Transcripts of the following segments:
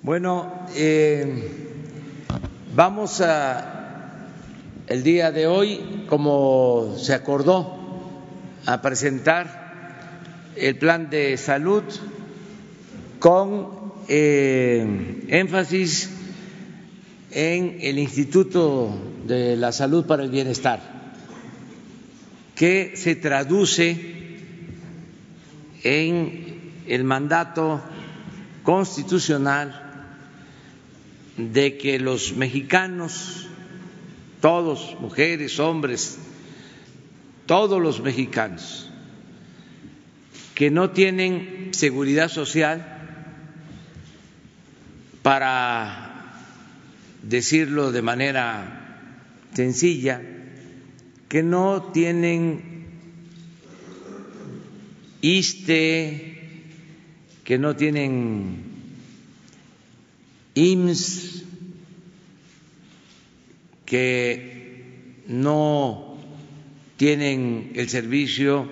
Bueno, eh, vamos a el día de hoy, como se acordó, a presentar el plan de salud con eh, énfasis en el Instituto de la Salud para el Bienestar, que se traduce en el mandato constitucional de que los mexicanos, todos, mujeres, hombres, todos los mexicanos que no tienen seguridad social, para decirlo de manera sencilla, que no tienen ISTE, que no tienen IMSS, que no tienen el servicio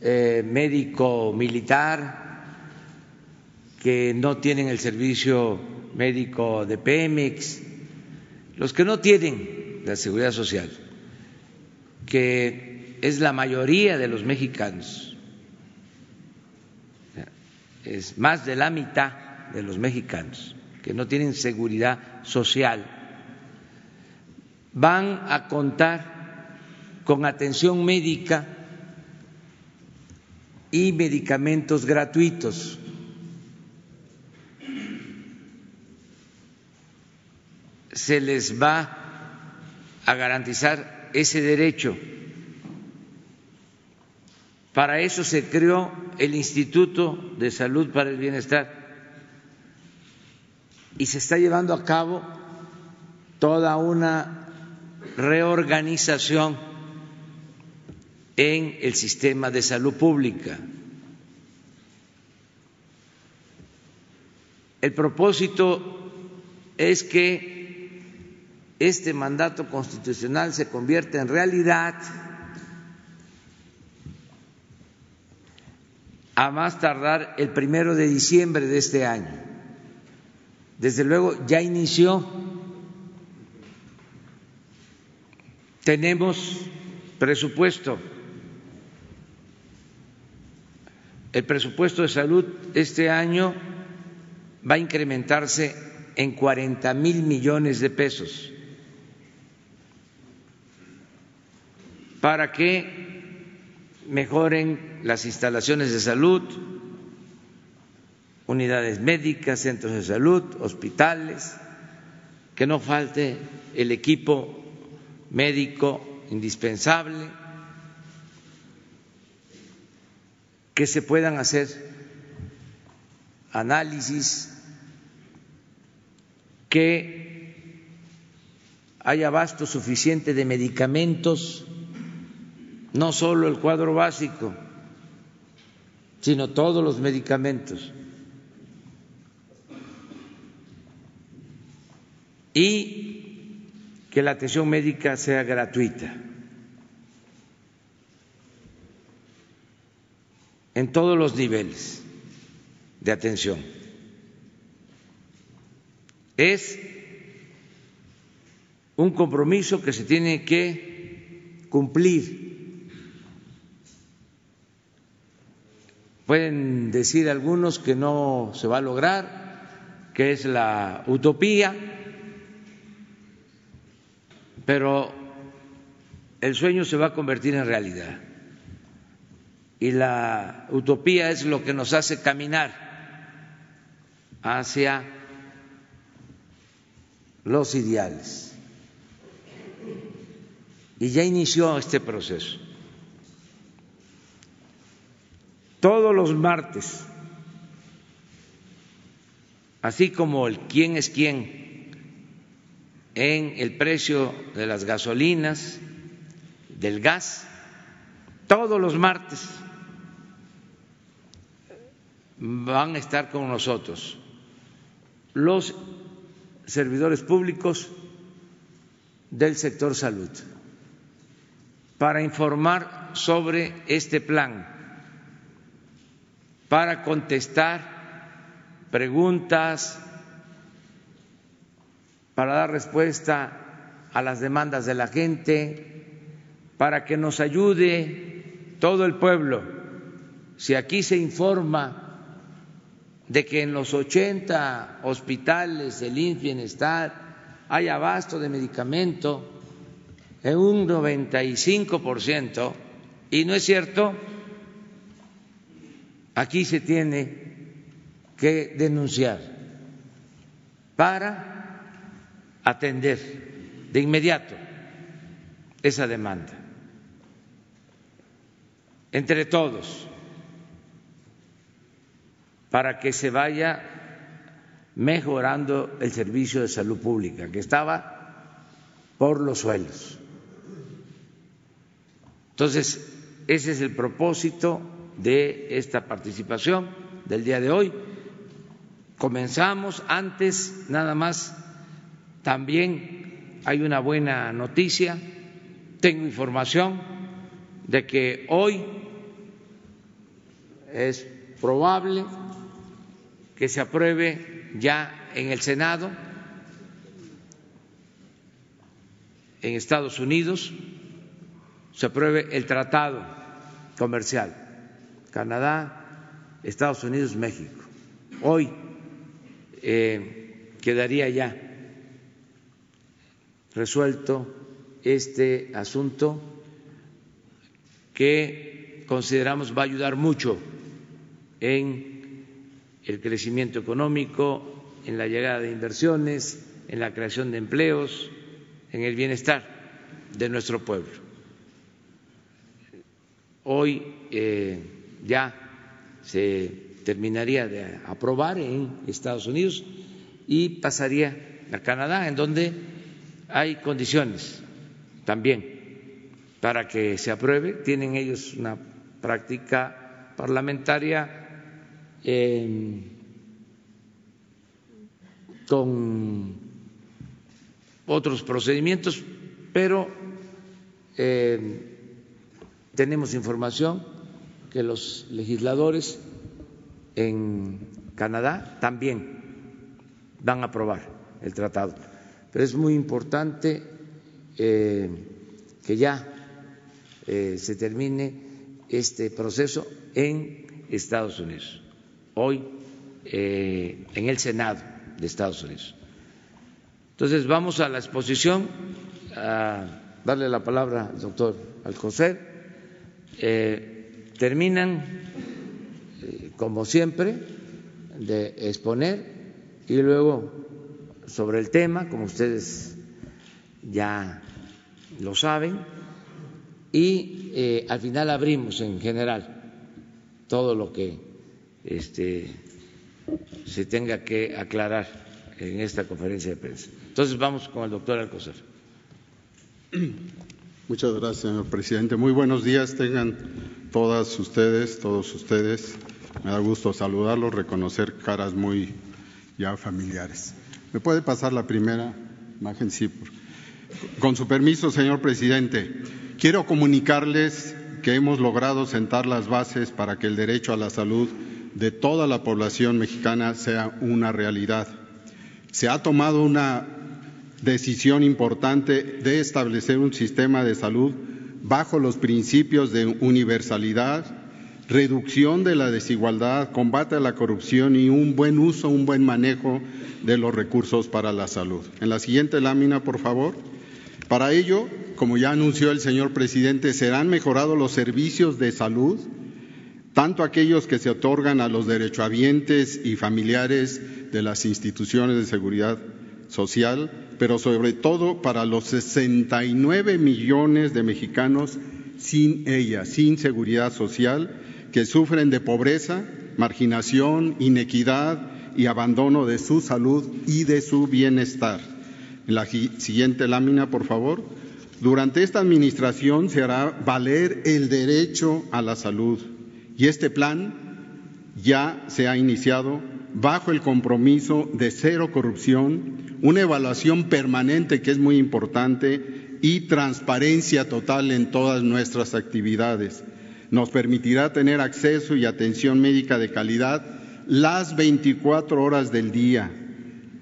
eh, médico militar, que no tienen el servicio médico de Pemex, los que no tienen la seguridad social, que es la mayoría de los mexicanos, es más de la mitad de los mexicanos que no tienen seguridad social van a contar con atención médica y medicamentos gratuitos. Se les va a garantizar ese derecho. Para eso se creó el Instituto de Salud para el Bienestar y se está llevando a cabo toda una reorganización en el sistema de salud pública. El propósito es que este mandato constitucional se convierta en realidad a más tardar el primero de diciembre de este año desde luego ya inició. Tenemos presupuesto. El presupuesto de salud este año va a incrementarse en 40 mil millones de pesos para que mejoren las instalaciones de salud, unidades médicas, centros de salud, hospitales, que no falte el equipo médico indispensable, que se puedan hacer análisis, que haya abasto suficiente de medicamentos, no solo el cuadro básico, sino todos los medicamentos y que la atención médica sea gratuita en todos los niveles de atención. Es un compromiso que se tiene que cumplir. Pueden decir algunos que no se va a lograr, que es la utopía, pero el sueño se va a convertir en realidad y la utopía es lo que nos hace caminar hacia los ideales. Y ya inició este proceso. Todos los martes, así como el quién es quién en el precio de las gasolinas, del gas, todos los martes van a estar con nosotros los servidores públicos del sector salud para informar sobre este plan, para contestar preguntas para dar respuesta a las demandas de la gente, para que nos ayude todo el pueblo. Si aquí se informa de que en los 80 hospitales del INS Bienestar hay abasto de medicamento en un 95%, y no es cierto, aquí se tiene que denunciar para atender de inmediato esa demanda, entre todos, para que se vaya mejorando el servicio de salud pública, que estaba por los suelos. Entonces, ese es el propósito de esta participación del día de hoy. Comenzamos antes, nada más, también hay una buena noticia. Tengo información de que hoy es probable que se apruebe ya en el Senado, en Estados Unidos, se apruebe el tratado comercial Canadá, Estados Unidos, México. Hoy eh, quedaría ya resuelto este asunto que consideramos va a ayudar mucho en el crecimiento económico, en la llegada de inversiones, en la creación de empleos, en el bienestar de nuestro pueblo. Hoy eh, ya se terminaría de aprobar en Estados Unidos y pasaría a Canadá, en donde hay condiciones también para que se apruebe. Tienen ellos una práctica parlamentaria em, con otros procedimientos, pero em, tenemos información que los legisladores en Canadá también van a aprobar el tratado pero es muy importante eh, que ya eh, se termine este proceso en Estados Unidos, hoy eh, en el Senado de Estados Unidos. Entonces vamos a la exposición, a darle la palabra al doctor Alcocer. terminan, como siempre, de exponer y luego sobre el tema, como ustedes ya lo saben, y eh, al final abrimos en general todo lo que este, se tenga que aclarar en esta conferencia de prensa. Entonces vamos con el doctor Alcocer. Muchas gracias, señor presidente. Muy buenos días tengan todas ustedes, todos ustedes. Me da gusto saludarlos, reconocer caras muy ya familiares. ¿Me puede pasar la primera imagen? Sí. Con su permiso, señor presidente, quiero comunicarles que hemos logrado sentar las bases para que el derecho a la salud de toda la población mexicana sea una realidad. Se ha tomado una decisión importante de establecer un sistema de salud bajo los principios de universalidad, reducción de la desigualdad, combate a la corrupción y un buen uso, un buen manejo de los recursos para la salud. En la siguiente lámina, por favor. Para ello, como ya anunció el señor presidente, serán mejorados los servicios de salud, tanto aquellos que se otorgan a los derechohabientes y familiares de las instituciones de seguridad social, pero sobre todo para los 69 millones de mexicanos sin ella, sin seguridad social, que sufren de pobreza, marginación, inequidad y abandono de su salud y de su bienestar. En la siguiente lámina, por favor. Durante esta administración se hará valer el derecho a la salud y este plan ya se ha iniciado bajo el compromiso de cero corrupción, una evaluación permanente que es muy importante y transparencia total en todas nuestras actividades nos permitirá tener acceso y atención médica de calidad las 24 horas del día,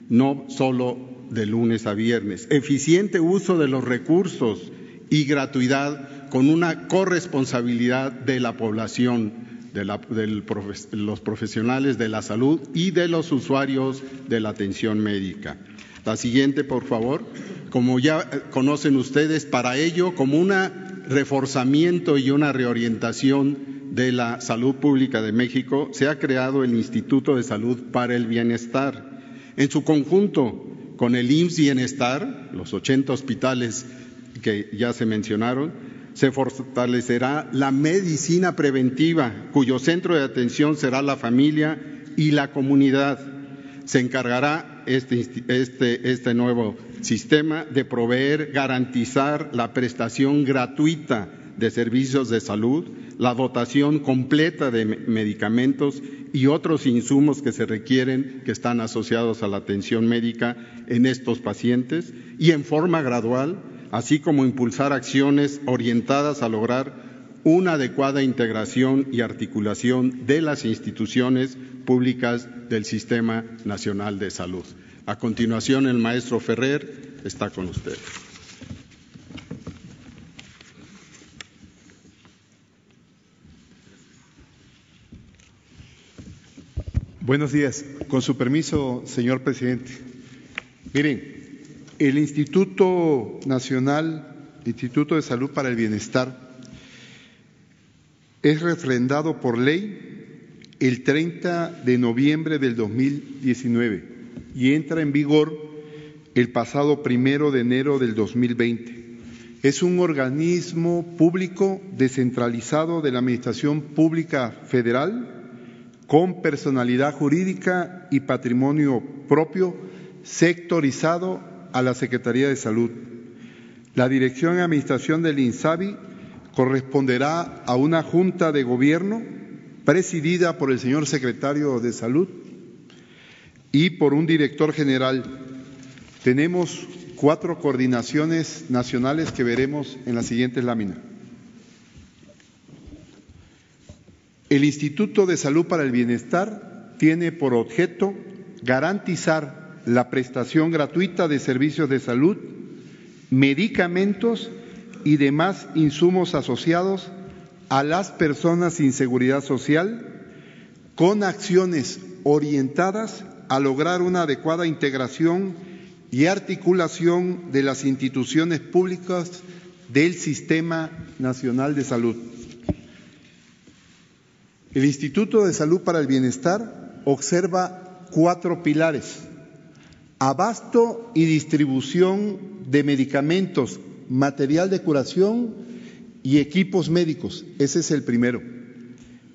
no solo de lunes a viernes. Eficiente uso de los recursos y gratuidad con una corresponsabilidad de la población, de, los profesionales de la salud y de los usuarios de la atención médica. La siguiente, por favor. Como ya conocen ustedes, para ello, como un reforzamiento y una reorientación de la salud pública de México, se ha creado el Instituto de Salud para el Bienestar. En su conjunto, con el IMSS Bienestar, los 80 hospitales que ya se mencionaron, se fortalecerá la medicina preventiva, cuyo centro de atención será la familia y la comunidad. Se encargará este, este, este nuevo sistema de proveer, garantizar la prestación gratuita de servicios de salud, la dotación completa de medicamentos y otros insumos que se requieren que están asociados a la atención médica en estos pacientes y en forma gradual, así como impulsar acciones orientadas a lograr una adecuada integración y articulación de las instituciones públicas del Sistema Nacional de Salud. A continuación, el maestro Ferrer está con usted. Buenos días. Con su permiso, señor presidente. Miren, el Instituto Nacional, Instituto de Salud para el Bienestar, es refrendado por ley el 30 de noviembre del 2019 y entra en vigor el pasado primero de enero del 2020. Es un organismo público descentralizado de la Administración Pública Federal con personalidad jurídica y patrimonio propio sectorizado a la Secretaría de Salud. La dirección y administración del INSABI corresponderá a una junta de gobierno presidida por el señor secretario de Salud y por un director general. Tenemos cuatro coordinaciones nacionales que veremos en la siguiente lámina. El Instituto de Salud para el Bienestar tiene por objeto garantizar la prestación gratuita de servicios de salud, medicamentos y demás insumos asociados a las personas sin seguridad social con acciones orientadas a lograr una adecuada integración y articulación de las instituciones públicas del Sistema Nacional de Salud. El Instituto de Salud para el Bienestar observa cuatro pilares. Abasto y distribución de medicamentos, material de curación y equipos médicos. Ese es el primero.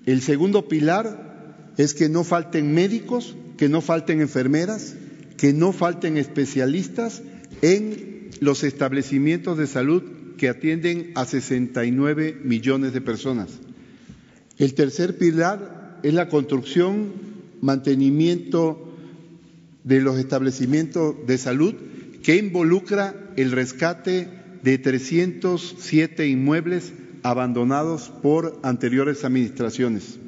El segundo pilar es que no falten médicos que no falten enfermeras, que no falten especialistas en los establecimientos de salud que atienden a 69 millones de personas. El tercer pilar es la construcción, mantenimiento de los establecimientos de salud que involucra el rescate de 307 inmuebles abandonados por anteriores administraciones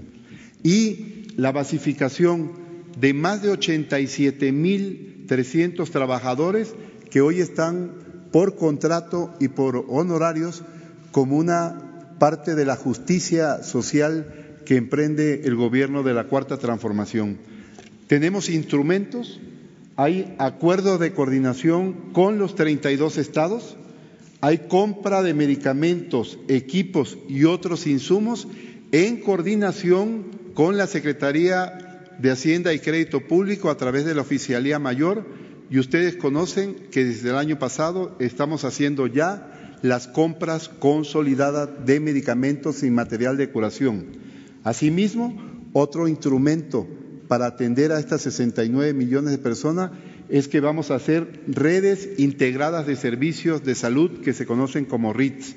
y la basificación de más de 87 mil 300 trabajadores que hoy están por contrato y por honorarios como una parte de la justicia social que emprende el gobierno de la Cuarta Transformación. Tenemos instrumentos, hay acuerdo de coordinación con los 32 estados, hay compra de medicamentos, equipos y otros insumos en coordinación con la Secretaría de Hacienda y Crédito Público a través de la Oficialía Mayor y ustedes conocen que desde el año pasado estamos haciendo ya las compras consolidadas de medicamentos y material de curación. Asimismo, otro instrumento para atender a estas 69 millones de personas es que vamos a hacer redes integradas de servicios de salud que se conocen como RITS.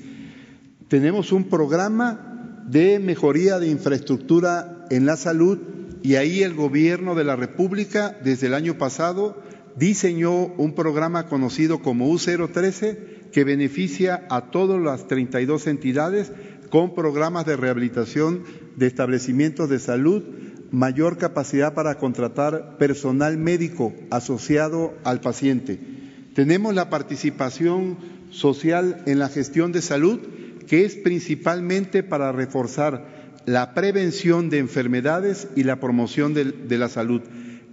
Tenemos un programa de mejoría de infraestructura en la salud y ahí el gobierno de la República desde el año pasado diseñó un programa conocido como U013 que beneficia a todas las 32 entidades con programas de rehabilitación de establecimientos de salud, mayor capacidad para contratar personal médico asociado al paciente. Tenemos la participación social en la gestión de salud, que es principalmente para reforzar la prevención de enfermedades y la promoción de, la salud.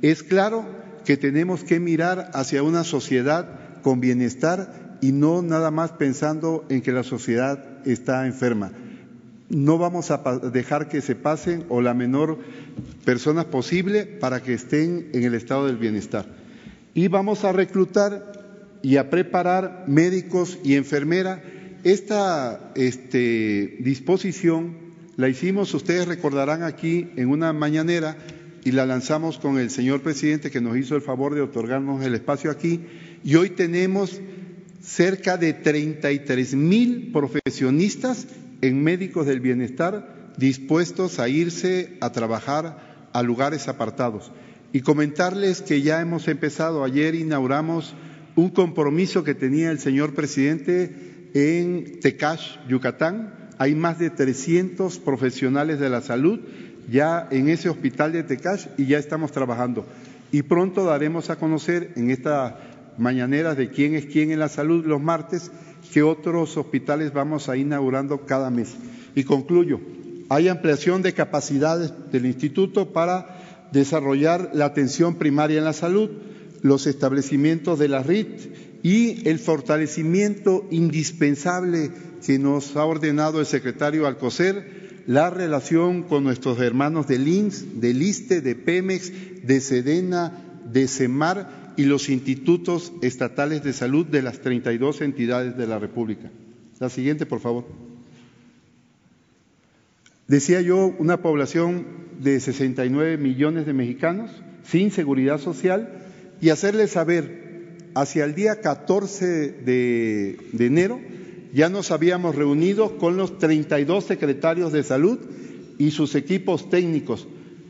Es claro que tenemos que mirar hacia una sociedad con bienestar y no nada más pensando en que la sociedad está enferma. No vamos a dejar que se pasen o la menor personas posible para que estén en el estado del bienestar. Y vamos a reclutar y a preparar médicos y enfermeras. Esta este, disposición la hicimos, ustedes recordarán aquí en una mañanera y la lanzamos con el señor presidente que nos hizo el favor de otorgarnos el espacio aquí y hoy tenemos cerca de 33 mil profesionistas en médicos del bienestar dispuestos a irse a trabajar a lugares apartados. Y comentarles que ya hemos empezado, ayer inauguramos un compromiso que tenía el señor presidente en Tecash, Yucatán. Hay más de 300 profesionales de la salud ya en ese hospital de Tecash y ya estamos trabajando. Y pronto daremos a conocer en esta mañanera de quién es quién en la salud los martes, que otros hospitales vamos a inaugurando cada mes. Y concluyo, hay ampliación de capacidades del instituto para desarrollar la atención primaria en la salud, los establecimientos de la RIT y el fortalecimiento indispensable que nos ha ordenado el secretario Alcocer la relación con nuestros hermanos del INS, del ISTE, de Pemex, de Sedena, de CEMAR y los institutos estatales de salud de las 32 entidades de la República. La siguiente, por favor. Decía yo, una población de 69 millones de mexicanos sin seguridad social y hacerles saber, hacia el día 14 de, de enero, ya nos habíamos reunido con los 32 secretarios de salud y sus equipos técnicos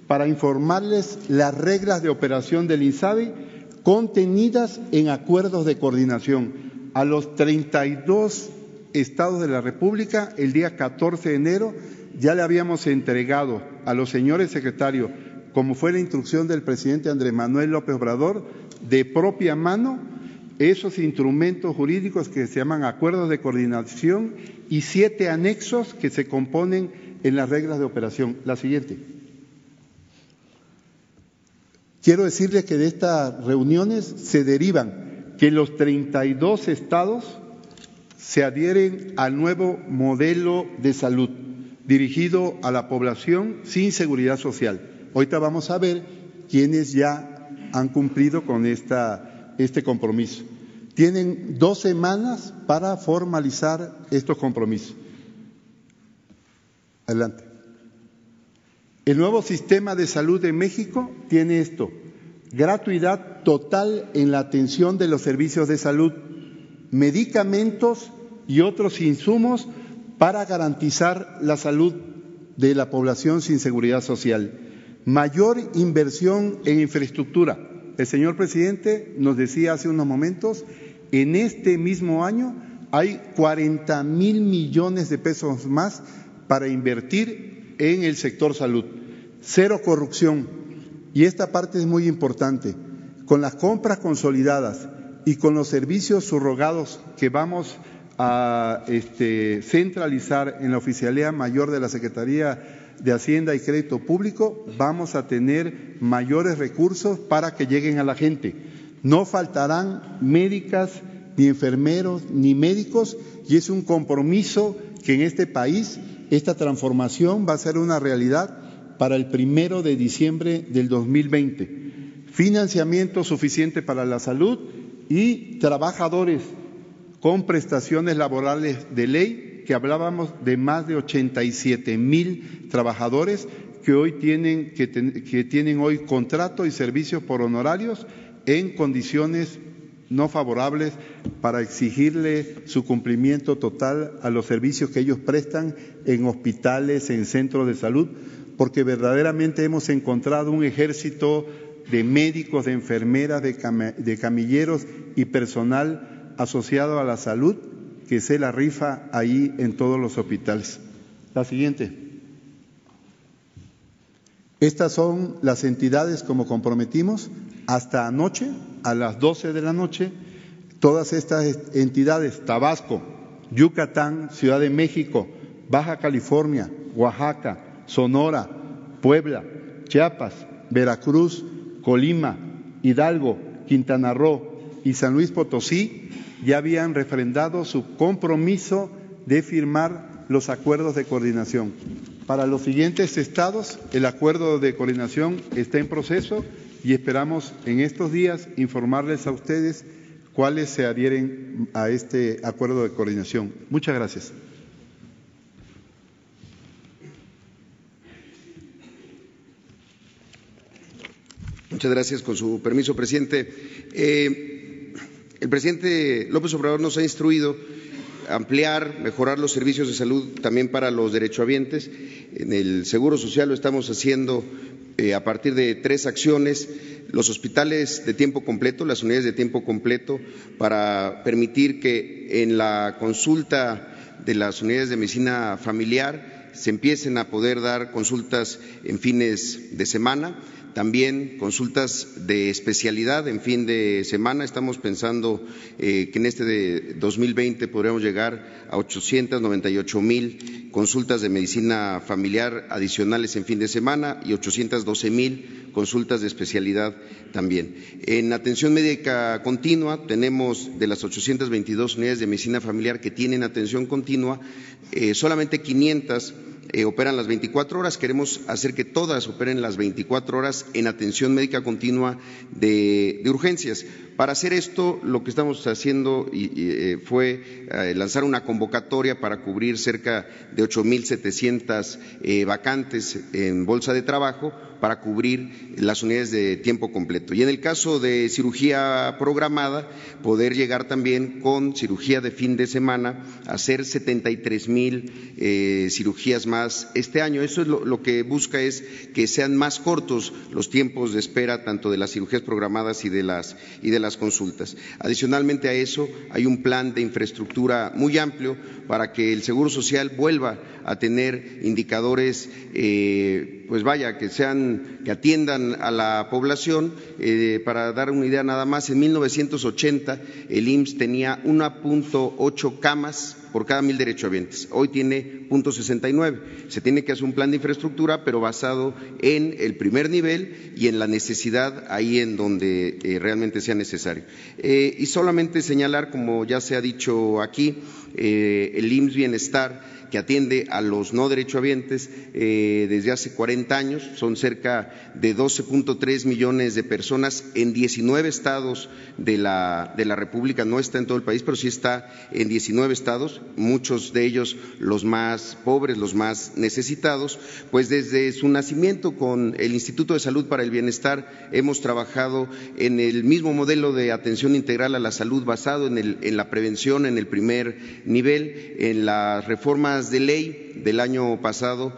para informarles las reglas de operación del INSABI contenidas en acuerdos de coordinación. A los 32 estados de la República, el día 14 de enero, ya le habíamos entregado a los señores secretarios, como fue la instrucción del presidente Andrés Manuel López Obrador, de propia mano esos instrumentos jurídicos que se llaman acuerdos de coordinación y siete anexos que se componen en las reglas de operación. La siguiente. Quiero decirles que de estas reuniones se derivan que los 32 estados se adhieren al nuevo modelo de salud dirigido a la población sin seguridad social. Ahorita vamos a ver quiénes ya han cumplido con esta, este compromiso. Tienen dos semanas para formalizar estos compromisos. Adelante. El nuevo sistema de salud de México tiene esto, gratuidad total en la atención de los servicios de salud, medicamentos y otros insumos para garantizar la salud de la población sin seguridad social, mayor inversión en infraestructura, el señor presidente nos decía hace unos momentos, en este mismo año hay 40 mil millones de pesos más para invertir en el sector salud. Cero corrupción. Y esta parte es muy importante. Con las compras consolidadas y con los servicios subrogados que vamos a este, centralizar en la Oficialía Mayor de la Secretaría de Hacienda y Crédito Público, vamos a tener mayores recursos para que lleguen a la gente. No faltarán médicas, ni enfermeros, ni médicos, y es un compromiso que en este país esta transformación va a ser una realidad para el primero de diciembre del 2020. Financiamiento suficiente para la salud y trabajadores con prestaciones laborales de ley que hablábamos de más de 87 mil trabajadores que hoy tienen, que, que tienen hoy contrato y servicios por honorarios en condiciones no favorables para exigirle su cumplimiento total a los servicios que ellos prestan en hospitales, en centros de salud, porque verdaderamente hemos encontrado un ejército de médicos, de enfermeras, de, camilleros y personal asociado a la salud que se la rifa ahí en todos los hospitales. La siguiente. Estas son las entidades como comprometimos hasta anoche, a las 12 de la noche, todas estas entidades, Tabasco, Yucatán, Ciudad de México, Baja California, Oaxaca, Sonora, Puebla, Chiapas, Veracruz, Colima, Hidalgo, Quintana Roo y San Luis Potosí ya habían refrendado su compromiso de firmar los acuerdos de coordinación. Para los siguientes estados, el acuerdo de coordinación está en proceso y esperamos en estos días informarles a ustedes cuáles se adhieren a este acuerdo de coordinación. Muchas gracias. Muchas gracias. Con su permiso, presidente. Eh, el presidente López Obrador nos ha instruido ampliar, mejorar los servicios de salud también para los derechohabientes. En el Seguro Social lo estamos haciendo eh, a partir de tres acciones los hospitales de tiempo completo, las unidades de tiempo completo, para permitir que en la consulta de las unidades de medicina familiar se empiecen a poder dar consultas en fines de semana también consultas de especialidad en fin de semana. Estamos pensando eh, que en este de 2020 podríamos llegar a 898 mil consultas de medicina familiar adicionales en fin de semana y 812 mil consultas de especialidad también. En atención médica continua tenemos de las 822 unidades de medicina familiar que tienen atención continua, eh, solamente 500 eh, operan las 24 horas. Queremos hacer que todas operen las 24 horas en atención médica continua de, urgencias. Para hacer esto, lo que estamos haciendo eh, fue eh, lanzar una convocatoria para cubrir cerca de 8.700 vacantes en bolsa de trabajo para cubrir las unidades de tiempo completo. Y en el caso de cirugía programada, poder llegar también con cirugía de fin de semana a hacer 73 mil eh, cirugías más este año. Eso es lo, que busca es que sean más cortos los tiempos de espera tanto de las cirugías programadas y de las, y de las consultas. Adicionalmente a eso, hay un plan de infraestructura muy amplio para que el Seguro Social vuelva a tener indicadores, eh, pues vaya, que sean, que atiendan a la población. Eh, para dar una idea nada más, en 1980 el IMSS tenía 1.8 camas por cada mil derechohabientes. Hoy tiene .69. Se tiene que hacer un plan de infraestructura, pero basado en el primer nivel y en la necesidad ahí en donde eh, realmente sea necesario. y solamente señalar, como ya se ha dicho aquí, el IMSS Bienestar que atiende a los no derechohabientes eh, desde hace 40 años. Son cerca de 12.3 millones de personas en 19 estados de la, de la República. No está en todo el país, pero sí está en 19 estados, muchos de ellos los más pobres, los más necesitados. Pues desde su nacimiento con el Instituto de Salud para el Bienestar hemos trabajado en el mismo modelo de atención integral a la salud basado en, el, en la prevención en el primer nivel, en las reformas de ley del año pasado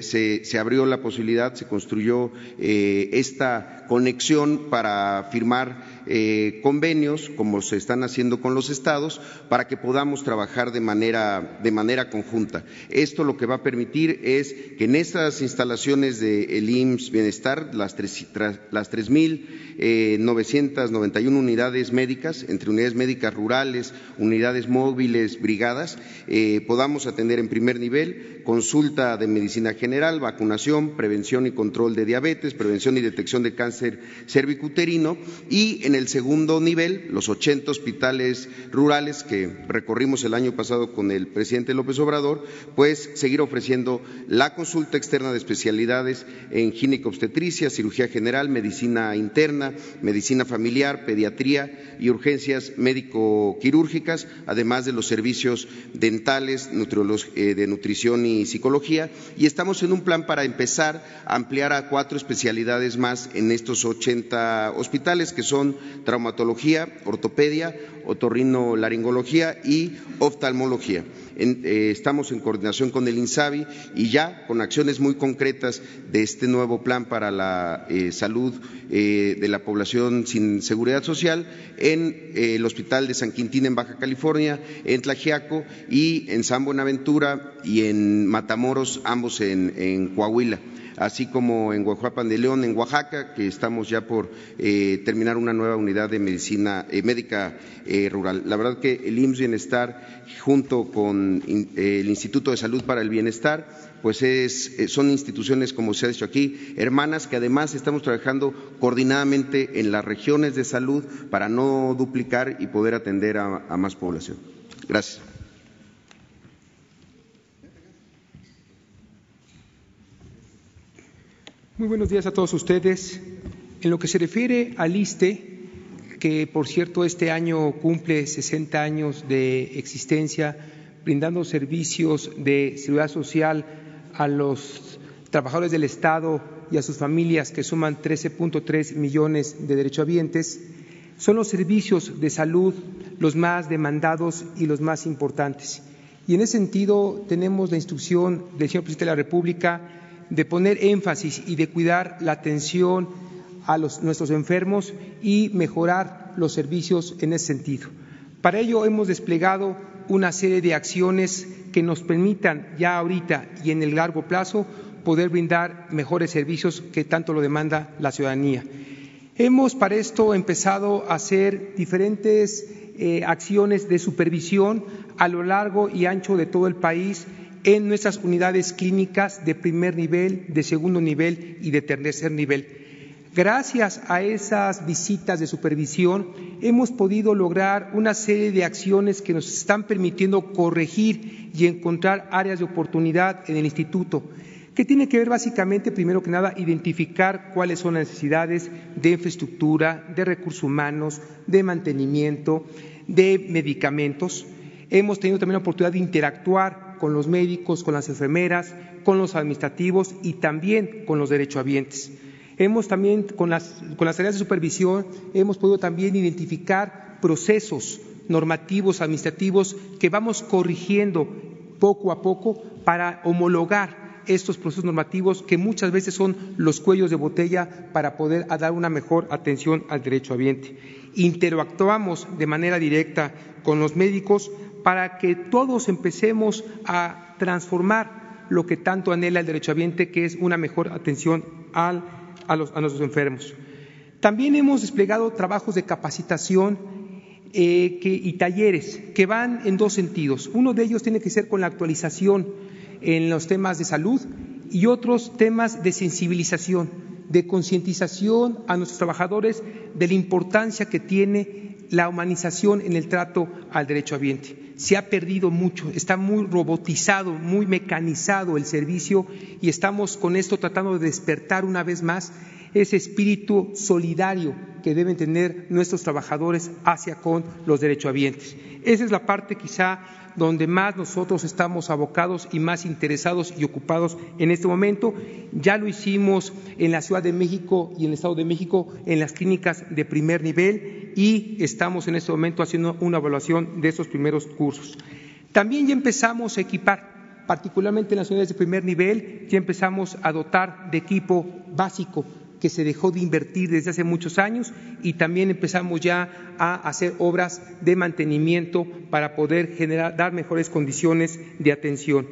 se, abrió la posibilidad, se construyó eh, esta conexión para firmar eh, convenios, como se están haciendo con los estados, para que podamos trabajar de manera, de manera conjunta. Esto lo que va a permitir es que en estas instalaciones del IMSS Bienestar, las 3.991 eh, unidades médicas, entre unidades médicas rurales, unidades móviles, brigadas, podamos atender en primer nivel consulta de medicina general, vacunación, prevención y control de diabetes, prevención y detección de cáncer cervicuterino y en el segundo nivel, los 80 hospitales rurales que recorrimos el año pasado con el presidente López Obrador, pues seguir ofreciendo la consulta externa de especialidades en obstetricia, cirugía general, medicina interna, medicina familiar, pediatría y urgencias médico-quirúrgicas, además de los servicios dentales, eh, de nutrición y psicología. Y estamos en un plan para empezar a ampliar a cuatro especialidades más en estos 80 hospitales, que son traumatología, ortopedia, otorrinolaringología y oftalmología. Eh, estamos en coordinación con el INSABI y ya con acciones muy concretas de este nuevo plan para la eh, salud eh, de la población sin seguridad social en el Hospital de San Quintín en Baja California, en Tlajiaco y en San Buenaventura y en Matamoros, ambos en Coahuila. Así como en Guajuapan de León, en Oaxaca, que estamos ya por eh, terminar una nueva unidad de medicina eh, médica eh, rural. La verdad que el IMSS Bienestar, junto con el Instituto de Salud para el Bienestar, pues son instituciones, como se ha dicho aquí, hermanas, que además estamos trabajando coordinadamente en las regiones de salud para no duplicar y poder atender a más población. Gracias. Muy buenos días a todos ustedes. En lo que se refiere al ISTE, que por cierto este año cumple 60 años de existencia, brindando servicios de seguridad social a los trabajadores del Estado y a sus familias, que suman 13.3 millones de derechohabientes, son los servicios de salud los más demandados y los más importantes. Y en ese sentido tenemos la instrucción del señor presidente de la República de poner énfasis y de cuidar la atención a nuestros enfermos y mejorar los servicios en ese sentido. Para ello hemos desplegado una serie de acciones que nos permitan ya ahorita y en el largo plazo poder brindar mejores servicios que tanto lo demanda la ciudadanía. Hemos para esto empezado a hacer diferentes eh, acciones de supervisión a lo largo y ancho de todo el país en nuestras unidades clínicas de primer nivel, de segundo nivel y de tercer nivel. Gracias a esas visitas de supervisión hemos podido lograr una serie de acciones que nos están permitiendo corregir y encontrar áreas de oportunidad en el instituto, que tiene que ver básicamente, primero que nada, identificar cuáles son las necesidades de infraestructura, de recursos humanos, de mantenimiento, de medicamentos. Hemos tenido también la oportunidad de interactuar con los médicos, con las enfermeras, con los administrativos y también con los derechohabientes. Hemos también, con las, con las tareas de supervisión, hemos podido también identificar procesos normativos, administrativos, que vamos corrigiendo poco a poco para homologar estos procesos normativos que muchas veces son los cuellos de botella para poder dar una mejor atención al derecho ambiente. Interactuamos de manera directa con los médicos para que todos empecemos a transformar lo que tanto anhela el derechohabiente, que es una mejor atención a, nuestros enfermos. También hemos desplegado trabajos de capacitación eh, y talleres que van en dos sentidos. Uno de ellos tiene que ser con la actualización en los temas de salud y otros temas de sensibilización, de concientización a nuestros trabajadores de la importancia que tiene la humanización en el trato al derecho ambiente. Se ha perdido mucho, está muy robotizado, muy mecanizado el servicio y estamos con esto tratando de despertar una vez más ese espíritu solidario que deben tener nuestros trabajadores hacia con los derechohabientes. Esa es la parte quizá donde más nosotros estamos abocados y más interesados y ocupados en este momento. Ya lo hicimos en la Ciudad de México y en el Estado de México en las clínicas de primer nivel y estamos en este momento haciendo una evaluación de esos primeros cursos. También ya empezamos a equipar, particularmente en las unidades de primer nivel, ya empezamos a dotar de equipo básico que se dejó de invertir desde hace muchos años y también empezamos ya a hacer obras de mantenimiento para poder generar, dar mejores condiciones de atención.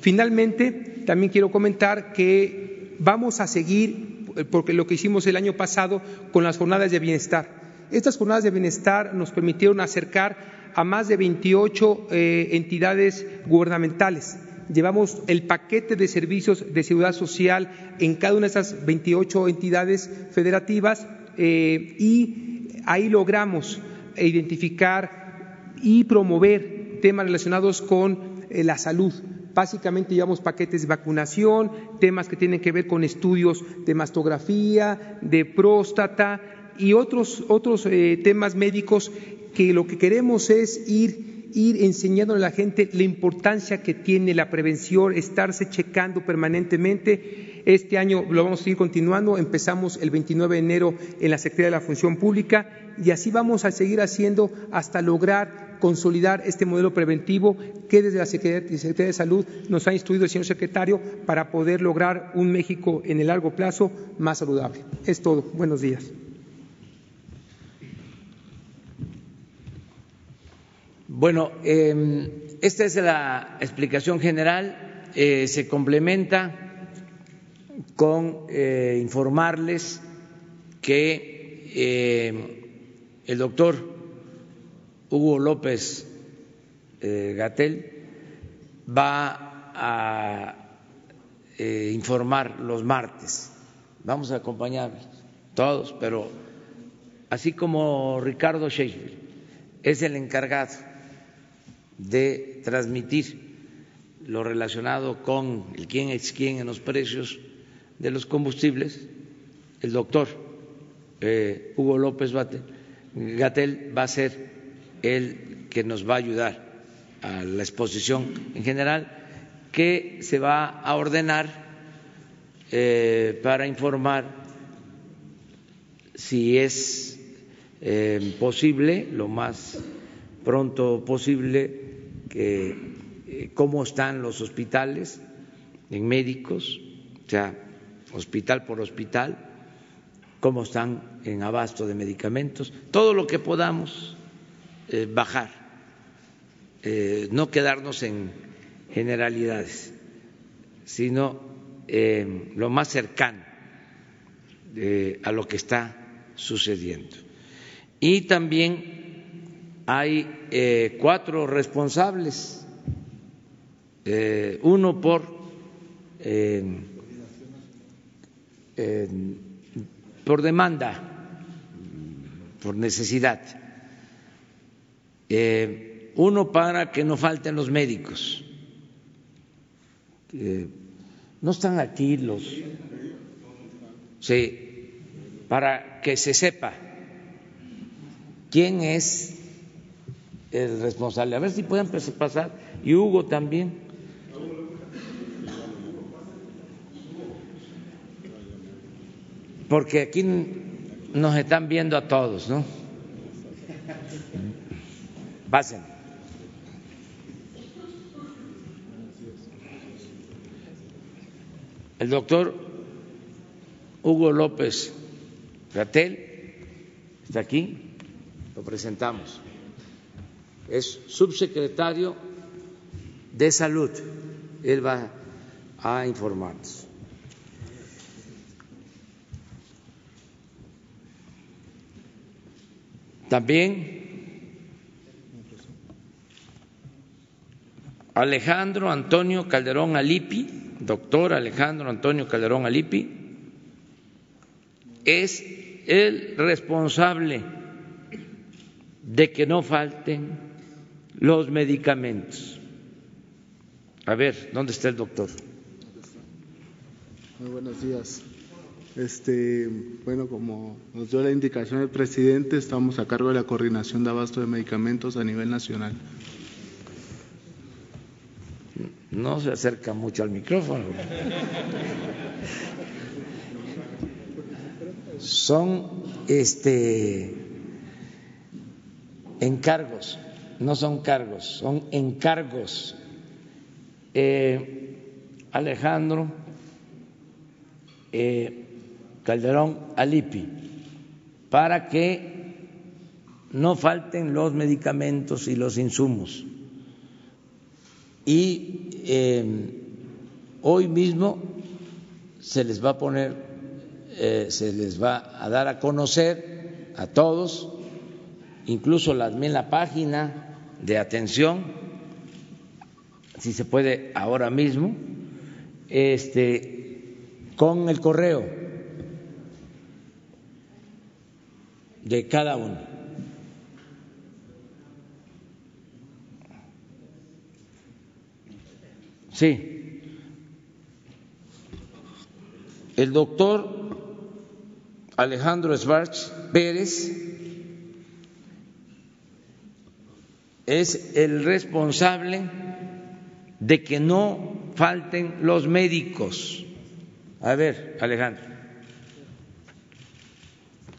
Finalmente, también quiero comentar que vamos a seguir, porque lo que hicimos el año pasado, con las jornadas de bienestar. Estas jornadas de bienestar nos permitieron acercar a más de 28 eh, entidades gubernamentales llevamos el paquete de servicios de seguridad social en cada una de esas 28 entidades federativas eh, y ahí logramos identificar y promover temas relacionados con eh, la salud. Básicamente llevamos paquetes de vacunación, temas que tienen que ver con estudios de mastografía, de próstata y otros, otros eh, temas médicos que lo que queremos es ir ir enseñándole a la gente la importancia que tiene la prevención, estarse checando permanentemente. Este año lo vamos a seguir continuando. Empezamos el 29 de enero en la Secretaría de la Función Pública y así vamos a seguir haciendo hasta lograr consolidar este modelo preventivo que desde la Secretaría de Salud nos ha instruido el señor secretario para poder lograr un México en el largo plazo más saludable. Es todo. Buenos días. Bueno, em, esta es la explicación general, eh, se complementa con eh, informarles que eh, el doctor Hugo López eh, Gatel va a informar los martes. Vamos a acompañar todos, pero así como Ricardo Shakespeare es el encargado de transmitir lo relacionado con el quién es quién en los precios de los combustibles, el doctor eh, Hugo López Gatel va a ser el que nos va a ayudar a la exposición en general, que se va a ordenar eh, para informar si es eh, posible, lo más pronto posible, que, cómo están los hospitales en médicos, o sea, hospital por hospital, cómo están en abasto de medicamentos, todo lo que podamos eh, bajar, eh, no quedarnos en generalidades, sino eh, lo más cercano a lo que está sucediendo. Y también hay cuatro responsables, uno por por demanda, por necesidad. Eh, uno para que no falten los médicos. Eh, no están aquí los. Sí, para que se sepa quién es el responsable. A ver si pueden pasar. Y Hugo también. porque aquí nos están viendo a todos, ¿no? Pasen. El doctor Hugo López Gatel está aquí, lo presentamos. Es subsecretario de Salud. Él va a informarnos. También Alejandro Antonio Calderón Alipi, doctor Alejandro Antonio Calderón Alipi, es el responsable de que no falten los medicamentos. A ver, ¿dónde está el doctor? Muy buenos días. Este, bueno, como nos dio la indicación el presidente, estamos a cargo de la coordinación de abasto de medicamentos a nivel nacional. No se acerca mucho al micrófono. Son este encargos, no son cargos, son encargos. Eh, Alejandro eh, Calderón Alipi, para que no falten los medicamentos y los insumos. Y eh, hoy mismo se les va a poner, se les va a dar a conocer a todos, incluso en la página de atención, si se puede ahora mismo, este, con el correo de cada uno. Sí. El doctor Alejandro Schwartz Pérez es el responsable de que no falten los médicos. A ver, Alejandro,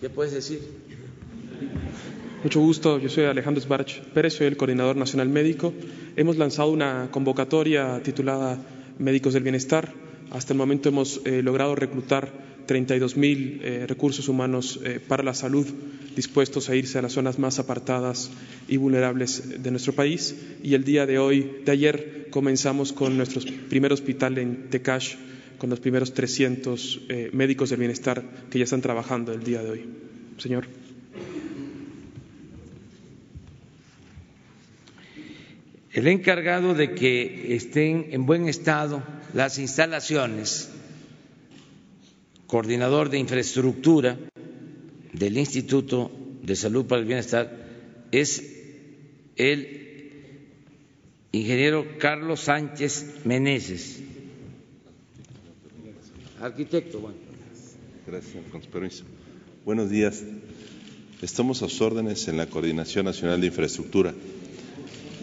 ¿qué puedes decir? Mucho gusto, yo soy Alejandro Sbarch Pérez, soy el coordinador nacional médico. Hemos lanzado una convocatoria titulada Médicos del Bienestar. Hasta el momento hemos eh, logrado reclutar 32 mil eh, recursos humanos eh, para la salud dispuestos a irse a las zonas más apartadas y vulnerables de nuestro país. Y el día de hoy, de ayer, comenzamos con nuestro primer hospital en Tecash con los primeros 300 eh, médicos del bienestar que ya están trabajando el día de hoy. Señor. El encargado de que estén en buen estado las instalaciones, coordinador de infraestructura del Instituto de Salud para el Bienestar, es el ingeniero Carlos Sánchez Meneses. Arquitecto, bueno. Gracias, con permiso. Buenos días. Estamos a sus órdenes en la Coordinación Nacional de Infraestructura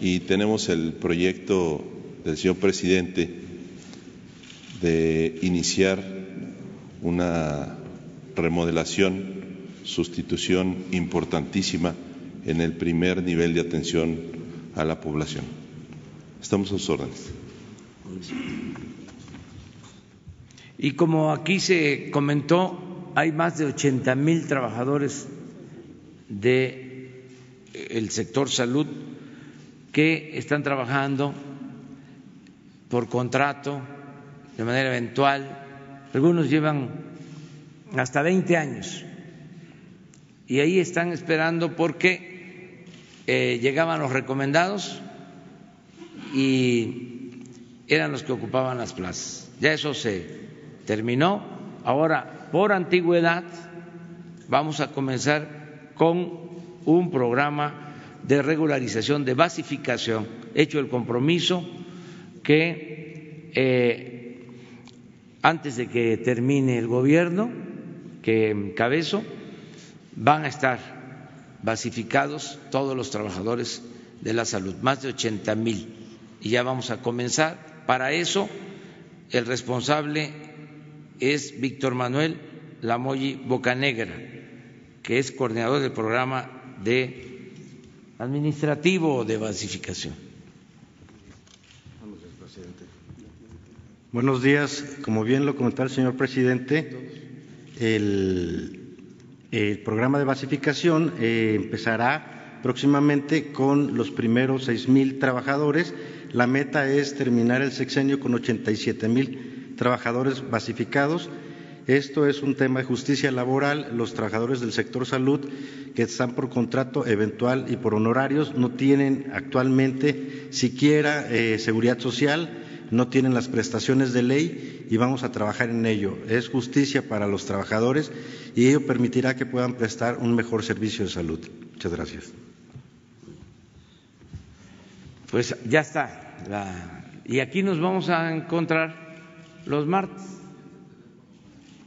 y tenemos el proyecto del señor presidente de iniciar una remodelación, sustitución importantísima en el primer nivel de atención a la población. Estamos a sus órdenes. Y como aquí se comentó, hay más de 80 mil trabajadores del sector salud que están trabajando por contrato, de manera eventual. Algunos llevan hasta 20 años y ahí están esperando porque eh, llegaban los recomendados y eran los que ocupaban las plazas. Ya eso se terminó. Ahora, por antigüedad, vamos a comenzar con un programa de regularización, de basificación, hecho el compromiso que eh, antes de que termine el gobierno que encabezo, van a estar basificados todos los trabajadores de la salud, más de 80 mil. Y ya vamos a comenzar. Para eso, el responsable es Víctor Manuel Lamoyi Bocanegra, que es coordinador del programa de administrativo de basificación. Buenos días. Como bien lo comentó el señor presidente, el, programa de basificación eh, empezará próximamente con los primeros seis mil trabajadores. La meta es terminar el sexenio con 87 mil trabajadores basificados esto es un tema de justicia laboral. Los trabajadores del sector salud que están por contrato eventual y por honorarios no tienen actualmente siquiera eh, seguridad social, no tienen las prestaciones de ley y vamos a trabajar en ello. Es justicia para los trabajadores y ello permitirá que puedan prestar un mejor servicio de salud. Muchas gracias. Pues ya está. Y aquí nos vamos a encontrar los martes.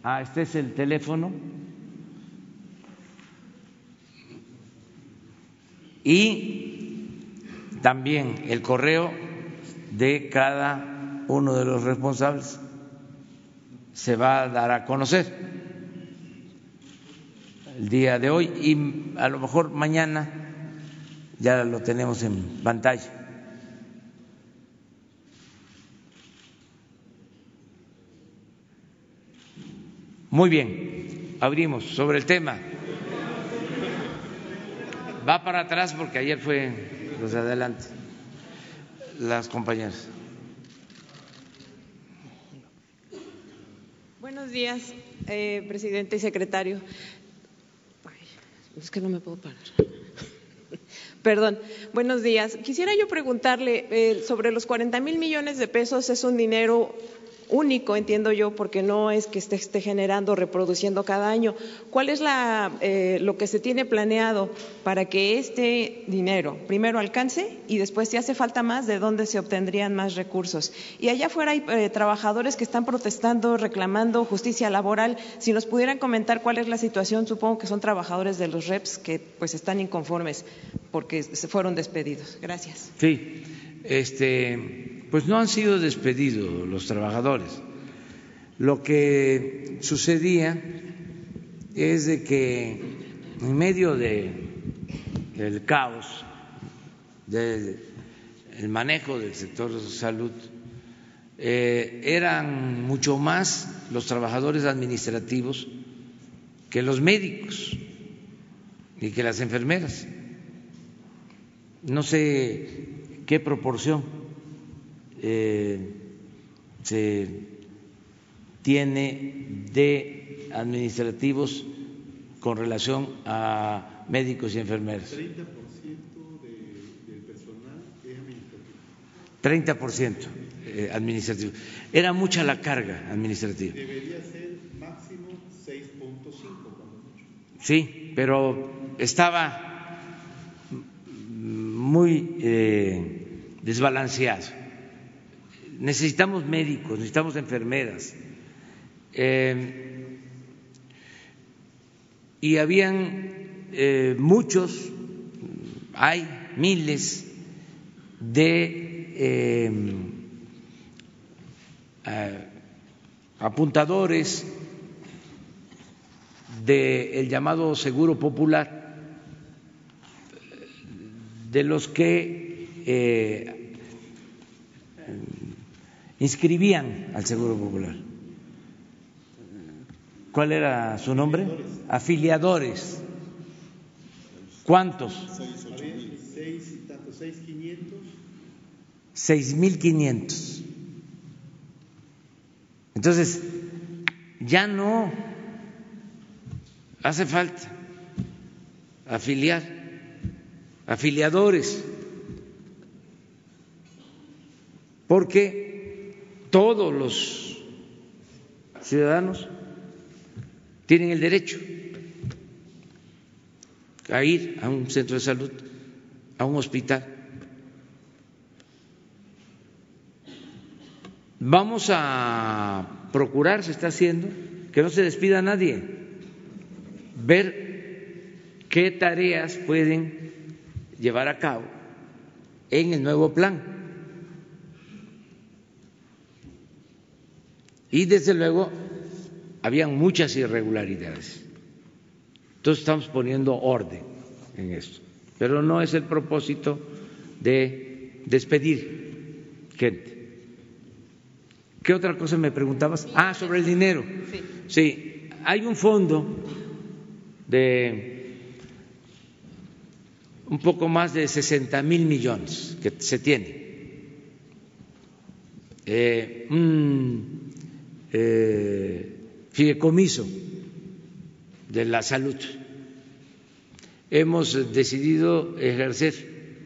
Ah, este es el teléfono. Y también el correo de cada uno de los responsables se va a dar a conocer el día de hoy y a lo mejor mañana ya lo tenemos en pantalla. Muy bien, abrimos sobre el tema. Va para atrás porque ayer fue los de adelante, las compañeras. Buenos días, eh, presidente y secretario. es que no me puedo parar. Perdón. Buenos días. Quisiera yo preguntarle eh, sobre los 40 mil millones de pesos. Es un dinero único, entiendo yo, porque no es que esté, generando, reproduciendo cada año. ¿Cuál es la, eh, lo que se tiene planeado para que este dinero primero alcance y después, si hace falta más, de dónde se obtendrían más recursos? Y allá afuera hay eh, trabajadores que están protestando, reclamando justicia laboral. Si nos pudieran comentar cuál es la situación, supongo que son trabajadores de los REPS que pues están inconformes porque se fueron despedidos. Gracias. Sí, este pues no han sido despedidos los trabajadores. Lo que sucedía es de que en medio de, del caos, del manejo del sector de salud, eh, eran mucho más los trabajadores administrativos que los médicos y que las enfermeras. No sé qué proporción eh, se tiene de administrativos con relación a médicos y enfermeros? 30% del personal es administrativo. 30% eh, administrativo. Era mucha la carga administrativa. Debería ser máximo 6.5 cuando mucho. Sí, pero estaba muy eh, desbalanceado. Necesitamos médicos, necesitamos enfermeras. Eh, y habían eh, muchos, hay miles de eh, apuntadores del llamado seguro popular, de los que inscribían al seguro popular. ¿Cuál era su nombre? Afiliadores. ¿Cuántos? 6 y tanto, 6.500. 6.500. Entonces, ya no hace falta afiliar, afiliadores, porque todos los ciudadanos tienen el derecho a ir a un centro de salud, a un hospital. Vamos a procurar, se está haciendo, que no se despida a nadie, ver qué tareas pueden llevar a cabo en el nuevo plan. Y desde luego, habían muchas irregularidades. Entonces estamos poniendo orden en esto. Pero no es el propósito de despedir gente. ¿Qué otra cosa me preguntabas? Ah, sobre el dinero. Sí, hay un fondo de un poco más de 60 mil millones que se tiene. Eh, un eh, de la salud. Hemos decidido ejercer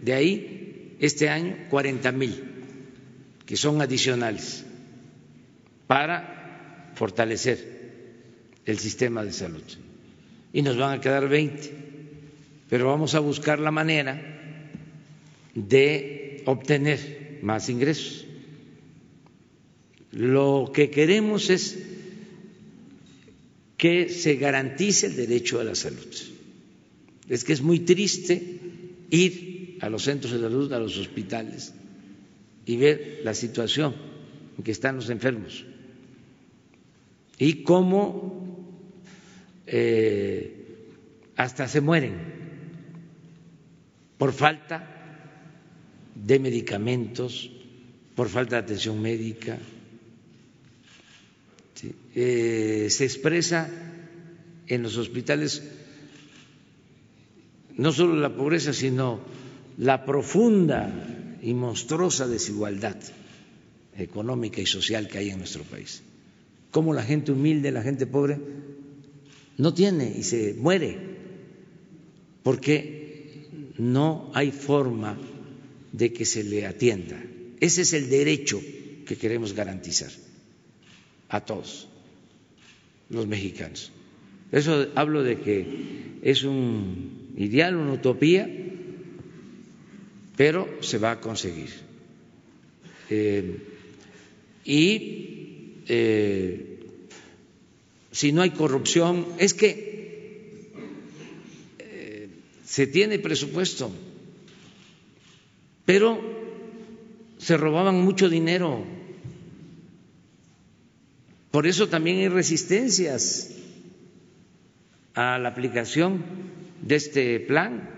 de ahí este año 40 mil, que son adicionales, para fortalecer el sistema de salud. Y nos van a quedar 20, pero vamos a buscar la manera de obtener más ingresos. Lo que queremos es que se garantice el derecho a la salud. Es que es muy triste ir a los centros de salud, a los hospitales y ver la situación en que están los enfermos y cómo eh, hasta se mueren por falta de medicamentos, por falta de atención médica. Eh, se expresa en los hospitales no solo la pobreza, sino la profunda y monstruosa desigualdad económica y social que hay en nuestro país. Cómo la gente humilde, la gente pobre, no tiene y se muere porque no hay forma de que se le atienda. Ese es el derecho que queremos garantizar a todos los mexicanos. Eso hablo de que es un ideal, una utopía, pero se va a conseguir. Eh, y eh, si no hay corrupción, es que eh, se tiene presupuesto, pero se robaban mucho dinero. Por eso también hay resistencias a la aplicación de este plan.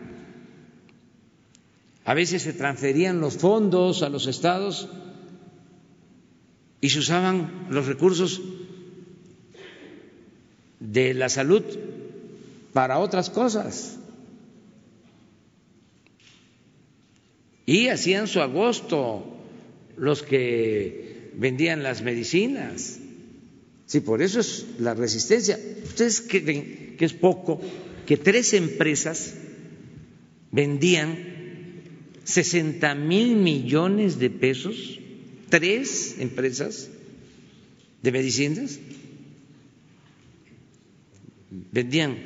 A veces se transferían los fondos a los estados y se usaban los recursos de la salud para otras cosas. Y hacían su agosto los que vendían las medicinas. Sí, por eso es la resistencia. ¿Ustedes creen que es poco que tres empresas vendían 60 mil millones de pesos? ¿Tres empresas de medicinas? Vendían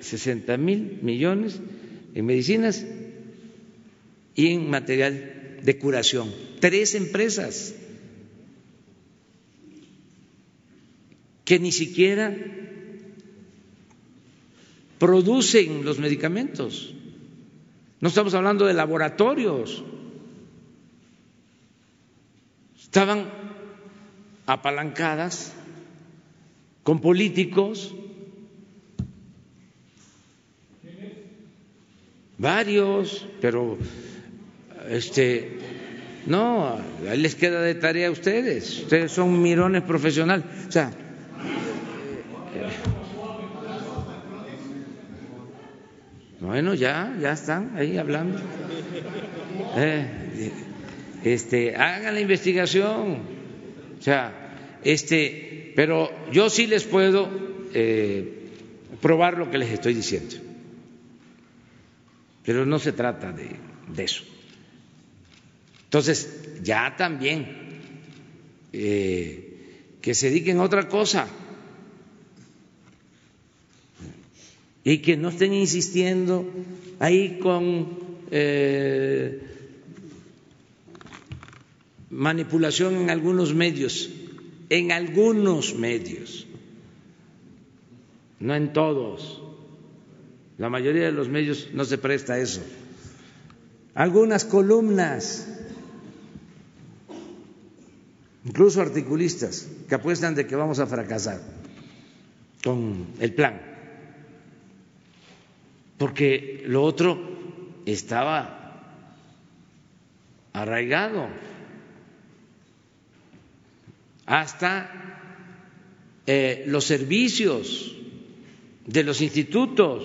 60 mil millones en medicinas y en material de curación. Tres empresas que ni siquiera producen los medicamentos. No estamos hablando de laboratorios. Estaban apalancadas con políticos, varios, pero este no, ahí les queda de tarea a ustedes. Ustedes son mirones profesionales. O sea, Bueno, ya, ya están ahí hablando. Eh, este, hagan la investigación. O sea, este, pero yo sí les puedo eh, probar lo que les estoy diciendo. Pero no se trata de, eso. Entonces, ya también eh, que se dediquen a otra cosa. Y que no estén insistiendo ahí con eh, manipulación en algunos medios, en algunos medios, no en todos. La mayoría de los medios no se presta a eso. Algunas columnas, incluso articulistas, que apuestan de que vamos a fracasar con el plan porque lo otro estaba arraigado. Hasta eh, los servicios de los institutos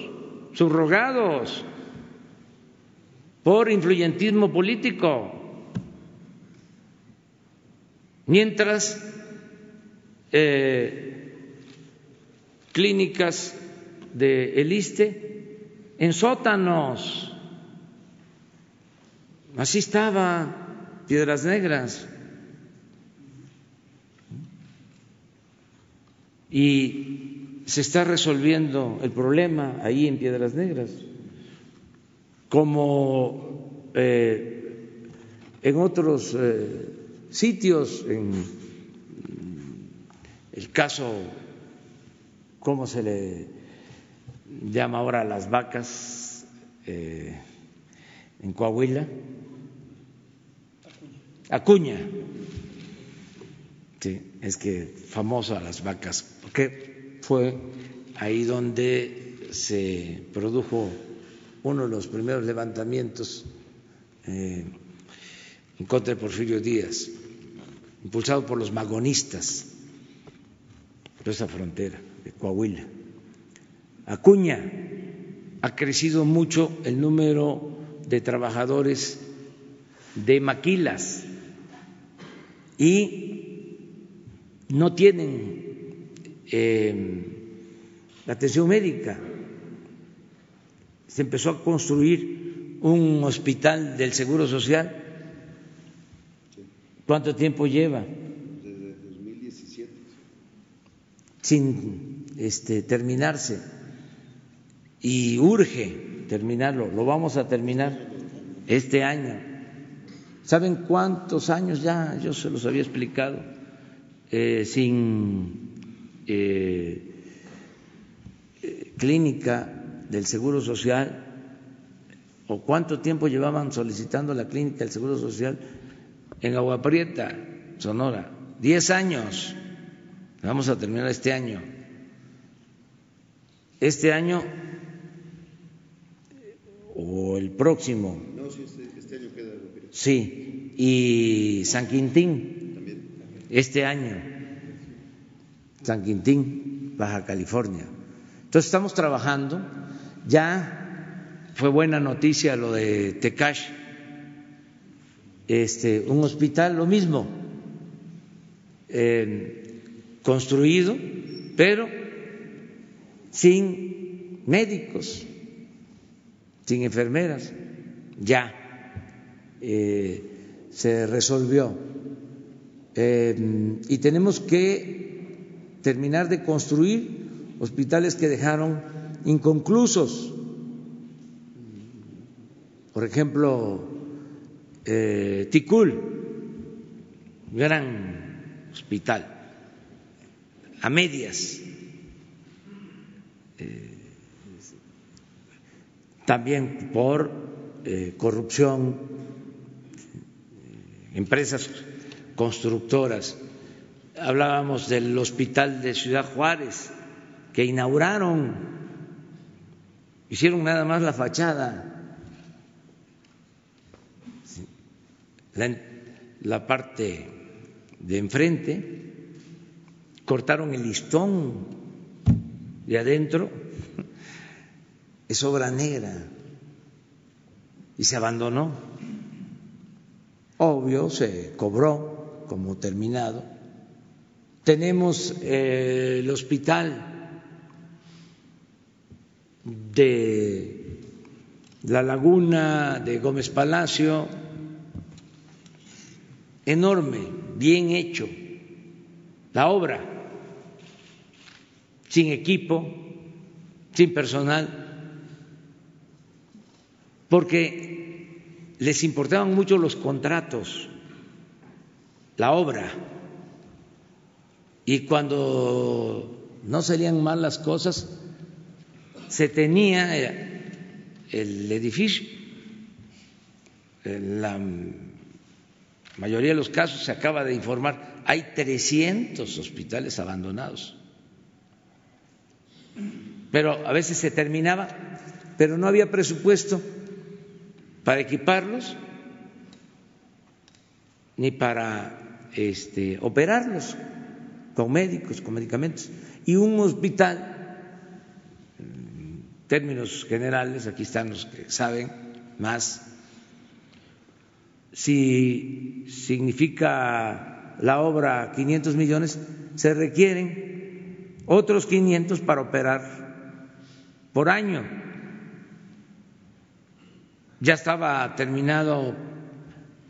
subrogados por influyentismo político, mientras eh, clínicas de el en sótanos. Así estaba Piedras Negras. Y se está resolviendo el problema ahí en Piedras Negras, como eh, en otros eh, sitios, en el caso, ¿cómo se le llama ahora las vacas eh, en Coahuila. Acuña. Sí, es que famoso a las vacas, porque fue ahí donde se produjo uno de los primeros levantamientos eh, en contra de Porfirio Díaz, impulsado por los magonistas de esa frontera de Coahuila. Acuña, ha crecido mucho el número de trabajadores de maquilas y no tienen eh, atención médica. Se empezó a construir un hospital del Seguro Social. ¿Cuánto tiempo lleva? Desde 2017. Sin este, terminarse y urge terminarlo, lo vamos a terminar este año. ¿Saben cuántos años ya? Yo se los había explicado, eh, sin eh, clínica del Seguro Social, o cuánto tiempo llevaban solicitando la clínica del Seguro Social en Agua Prieta, Sonora. Diez años. Vamos a terminar este año. Este año o el próximo. No, sí, este, este año queda. Sí, y San Quintín, También. este año, San Quintín, Baja California. Entonces estamos trabajando, ya fue buena noticia lo de Tecash, este, un hospital, lo mismo, construido, pero sin médicos, sin enfermeras. Ya eh, se resolvió. Eh, y tenemos que terminar de construir hospitales que dejaron inconclusos. Por ejemplo, eh, Ticul, gran hospital, a medias. Eh, también por eh, corrupción, empresas constructoras. Hablábamos del hospital de Ciudad Juárez, que inauguraron, hicieron nada más la fachada, la, la parte de enfrente, cortaron el listón de adentro, es obra negra y se abandonó. Obvio, se cobró como terminado. Tenemos eh, el hospital de la laguna de Gómez Palacio, enorme, bien hecho, la obra sin equipo, sin personal, porque les importaban mucho los contratos, la obra, y cuando no salían mal las cosas, se tenía el edificio, en la mayoría de los casos se acaba de informar, hay 300 hospitales abandonados. Pero a veces se terminaba, pero no había presupuesto para equiparlos ni para este, operarlos con médicos, con medicamentos. Y un hospital, en términos generales, aquí están los que saben más, si significa la obra 500 millones, se requieren otros 500 para operar por año. Ya estaba terminado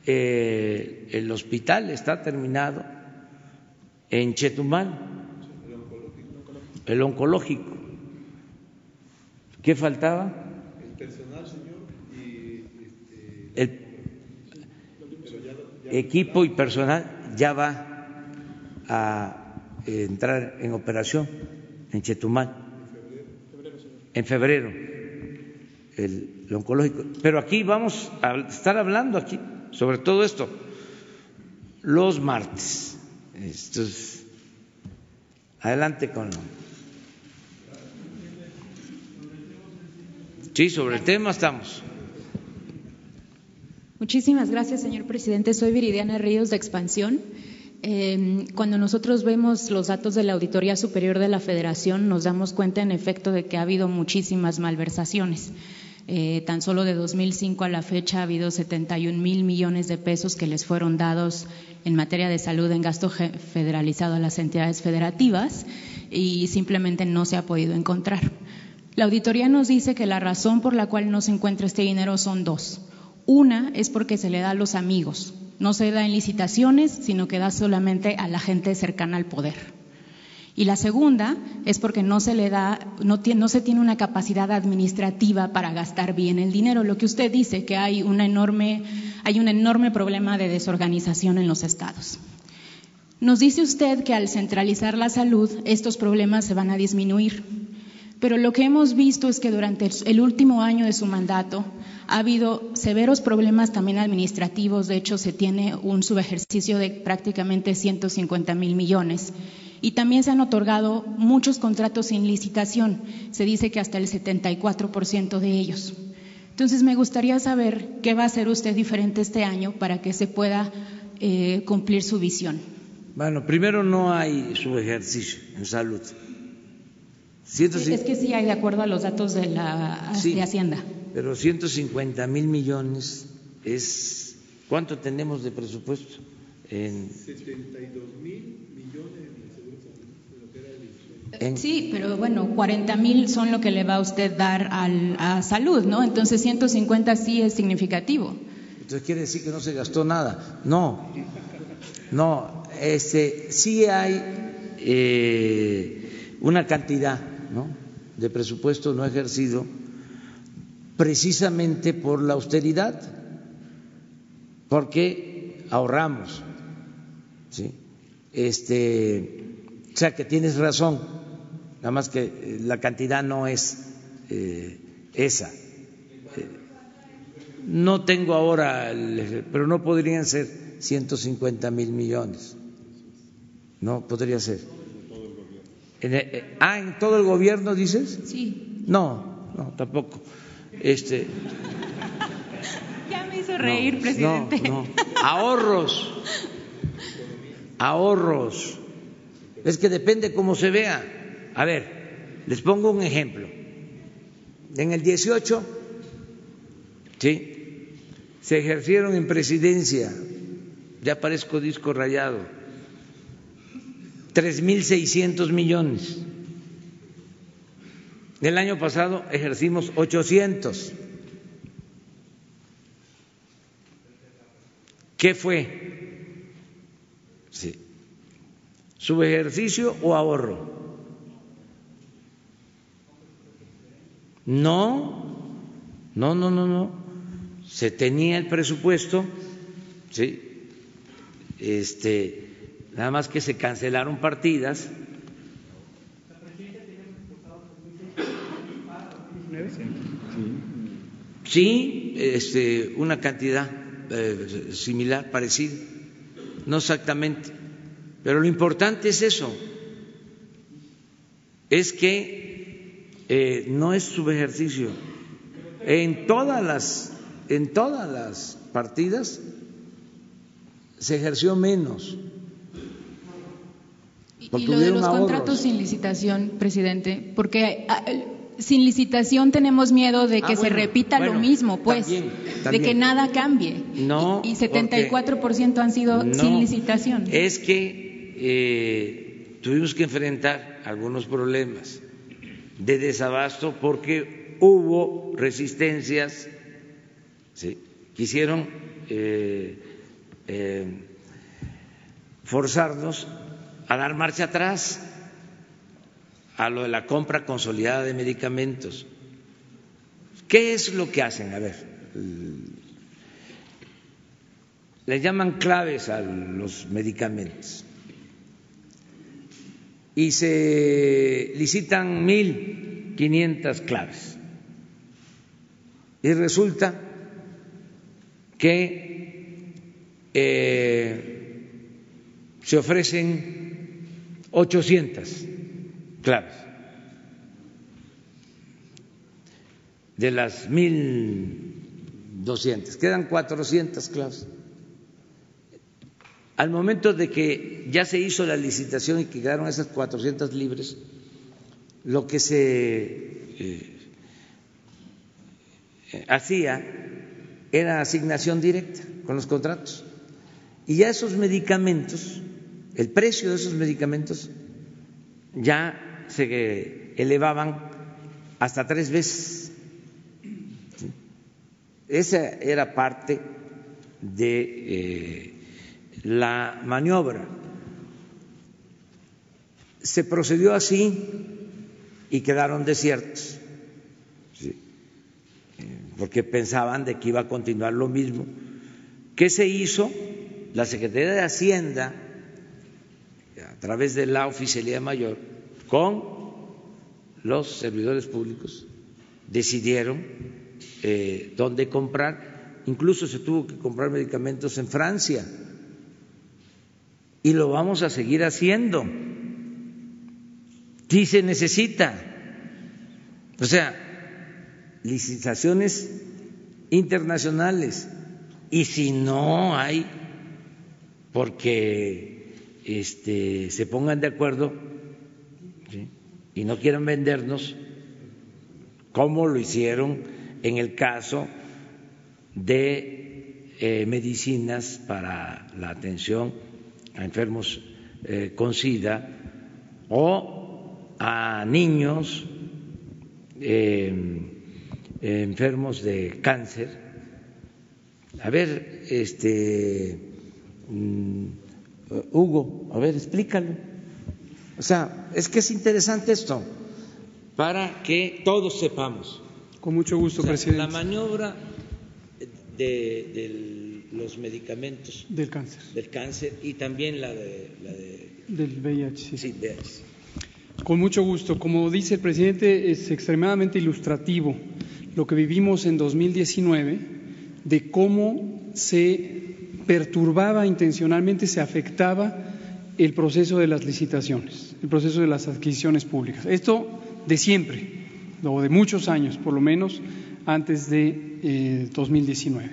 eh, el hospital, está terminado en Chetumal, el oncológico. ¿Qué faltaba? El personal, señor, y este, el equipo y personal ya va a entrar en operación en Chetumal en febrero, el, oncológico. Pero aquí vamos a estar hablando aquí sobre todo esto los martes. adelante con. Sí, sobre el tema estamos. Muchísimas gracias, señor presidente. Soy Viridiana Ríos de Expansión. Em, cuando nosotros vemos los datos de la Auditoría Superior de la Federación, nos damos cuenta en efecto de que ha habido muchísimas malversaciones. Eh, tan solo de 2005 a la fecha ha habido 71 mil millones de pesos que les fueron dados en materia de salud en gasto federalizado a las entidades federativas y simplemente no se ha podido encontrar. La auditoría nos dice que la razón por la cual no se encuentra este dinero son dos. Una es porque se le da a los amigos, no se da en licitaciones, sino que da solamente a la gente cercana al poder. Y la segunda es porque no se le da, no, no, se tiene una capacidad administrativa para gastar bien el dinero. Lo que usted dice, que hay, una enorme, hay un enorme problema de desorganización en los estados. Nos dice usted que al centralizar la salud, estos problemas se van a disminuir. Pero lo que hemos visto es que durante el último año de su mandato ha habido severos problemas también administrativos. De hecho, se tiene un subejercicio de prácticamente 150 mil millones. Y también se han otorgado muchos contratos sin licitación. Se dice que hasta el 74% de ellos. Entonces, me gustaría saber qué va a hacer usted diferente este año para que se pueda eh, cumplir su visión. Bueno, primero no hay subejercicio en salud. Es que sí hay de acuerdo a los datos de la de Hacienda. Pero 150 mil millones es ¿cuánto tenemos de presupuesto? En 72 mil En- Sí, pero bueno, 40 mil son lo que le va a usted dar al, a salud, ¿no? Entonces 150 sí es significativo. Entonces quiere decir que no se gastó nada. No, no, este, sí hay eh, una cantidad ¿no? de presupuesto no ejercido precisamente por la austeridad, porque ahorramos. ¿sí? Este, o sea que tienes razón, nada más que eh, la cantidad no es eh, esa. No tengo ahora, el- pero no podrían ser 150 mil millones. No podría ser. En el- eh, ah, en todo el gobierno dices? Sí. No, no, tampoco. Este, Ya me hizo no, reír, presidente. No, no. Ahorros. Ahorros. Es que depende cómo se vea. A ver, les pongo un ejemplo. En el 18, sí, se ejercieron en presidencia, ya parezco disco rayado, 3.600 millones. El año pasado ejercimos 800. ¿Qué fue? Sí. ¿Subejercicio o ahorro? No, no, no, no, no. Se tenía el presupuesto, sí. Este, nada más que se cancelaron partidas. Sí, este, una cantidad eh, similar, parecida, no exactamente, pero lo importante es eso, es que eh, no es subejercicio. En todas las, en todas las partidas se ejerció menos. Y lo de los ahorros. contratos sin licitación, presidente, porque ah, sin licitación tenemos miedo de que Ah, se bueno, repita lo mismo, pues, también, de que nada cambie. No, Y, y 74% han sido No, sin licitación. Es que eh, tuvimos que enfrentar algunos problemas de desabasto porque hubo resistencias, quisieron eh, eh, forzarnos a dar marcha atrás a lo de la compra consolidada de medicamentos. ¿Qué es lo que hacen? A ver, le llaman claves a los medicamentos y se licitan mil quinientas claves y resulta que eh, se ofrecen 800 claves de las 1.200, quedan 400 claves. Al momento de que ya se hizo la licitación y que quedaron esas 400 libres, lo que se eh, hacía era asignación directa con los contratos. Y ya esos medicamentos, el precio de esos medicamentos ya se elevaban hasta tres veces. Esa era parte de eh, la maniobra. Se procedió así y quedaron desiertos, porque pensaban de que iba a continuar lo mismo. ¿Qué se hizo? La Secretaría de Hacienda, a través de la Oficialía Mayor, con los servidores públicos, decidieron eh, dónde comprar. Incluso se tuvo que comprar medicamentos en Francia. Y lo vamos a seguir haciendo. Si se necesita. O sea, licitaciones internacionales. Y si no hay, porque este, se pongan de acuerdo y no quieran vendernos, como lo hicieron en el caso de eh, medicinas para la atención a enfermos eh, con SIDA o a niños eh, enfermos de cáncer. A ver, este mm, Hugo, a ver, explícalo. O sea, es que es interesante esto para que todos sepamos. Con mucho gusto, O sea, presidente. La maniobra de, de los medicamentos Del cáncer, del cáncer y también la de, la de del VIH. sí. sí, VIH. Con mucho gusto. Como dice el presidente, es extremadamente ilustrativo lo que vivimos en 2019 de cómo se perturbaba intencionalmente, se afectaba el proceso de las licitaciones, el proceso de las adquisiciones públicas. Esto de siempre, o de muchos años, por lo menos antes de eh, 2019.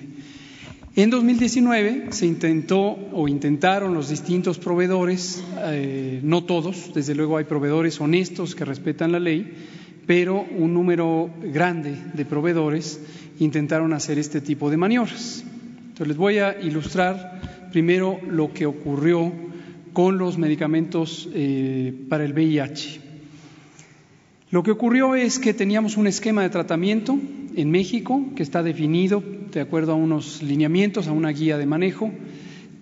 En 2019 se intentó o intentaron los distintos proveedores, eh, no todos, desde luego hay proveedores honestos que respetan la ley, pero un número grande de proveedores intentaron hacer este tipo de maniobras. Entonces les voy a ilustrar primero lo que ocurrió con los medicamentos eh, para el VIH. Lo que ocurrió es que teníamos un esquema de tratamiento en México que está definido de acuerdo a unos lineamientos, a una guía de manejo,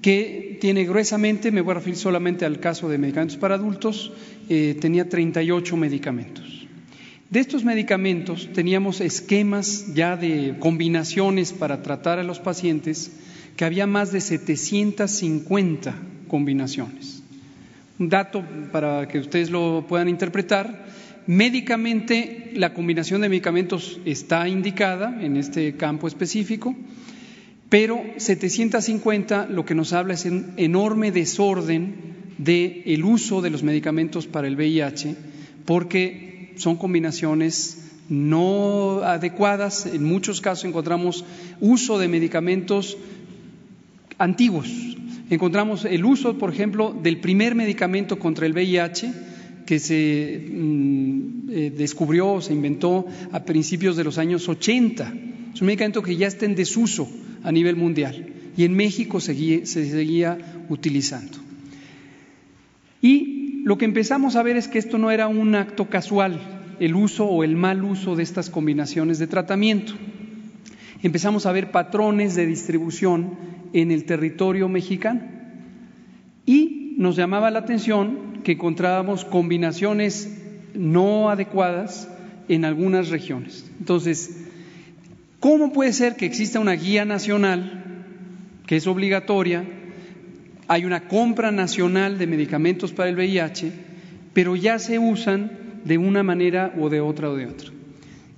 que tiene gruesamente, me voy a referir solamente al caso de medicamentos para adultos, eh, tenía 38 medicamentos. De estos medicamentos teníamos esquemas ya de combinaciones para tratar a los pacientes, que había más de 750 combinaciones. Un dato para que ustedes lo puedan interpretar, médicamente la combinación de medicamentos está indicada en este campo específico, pero 750 lo que nos habla es un enorme desorden del el uso de los medicamentos para el VIH, porque son combinaciones no adecuadas. En muchos casos encontramos uso de medicamentos antiguos. Encontramos el uso, por ejemplo, del primer medicamento contra el VIH que se mm, eh, descubrió se inventó a principios de los años 80. Es un medicamento que ya está en desuso a nivel mundial y en México seguía- se seguía utilizando. Y lo que empezamos a ver es que esto no era un acto casual, el uso o el mal uso de estas combinaciones de tratamiento. Empezamos a ver patrones de distribución en el territorio mexicano y nos llamaba la atención que encontrábamos combinaciones no adecuadas en algunas regiones. Entonces, ¿cómo puede ser que exista una guía nacional que es obligatoria? Hay una compra nacional de medicamentos para el VIH, pero ya se usan de una manera o de otra o de otra.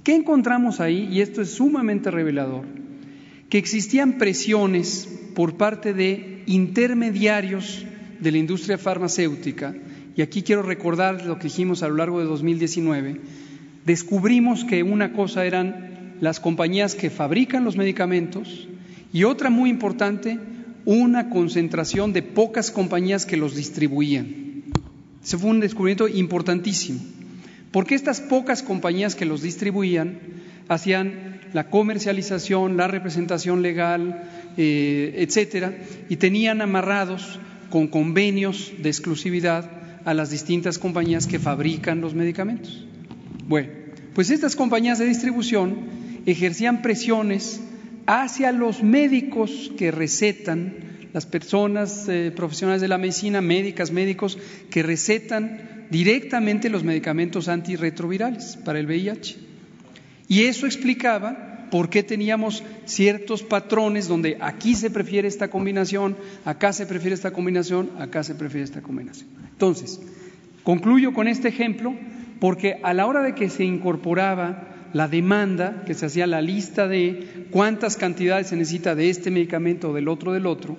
¿Qué encontramos ahí? Y esto es sumamente revelador, que existían presiones por parte de intermediarios de la industria farmacéutica, y aquí quiero recordar lo que dijimos a lo largo de 2019, descubrimos que una cosa eran las compañías que fabrican los medicamentos y otra muy importante, una concentración de pocas compañías que los distribuían. Ese fue un descubrimiento importantísimo, porque estas pocas compañías que los distribuían hacían la comercialización, la representación legal, eh, etcétera, y tenían amarrados con convenios de exclusividad a las distintas compañías que fabrican los medicamentos. Bueno, pues estas compañías de distribución ejercían presiones hacia los médicos que recetan, las personas eh, profesionales de la medicina, médicas, médicos, que recetan directamente los medicamentos antirretrovirales para el VIH. Y eso explicaba por qué teníamos ciertos patrones donde aquí se prefiere esta combinación, acá se prefiere esta combinación, acá se prefiere esta combinación. Entonces, concluyo con este ejemplo porque a la hora de que se incorporaba la demanda, que se hacía la lista de cuántas cantidades se necesita de este medicamento o del otro del otro,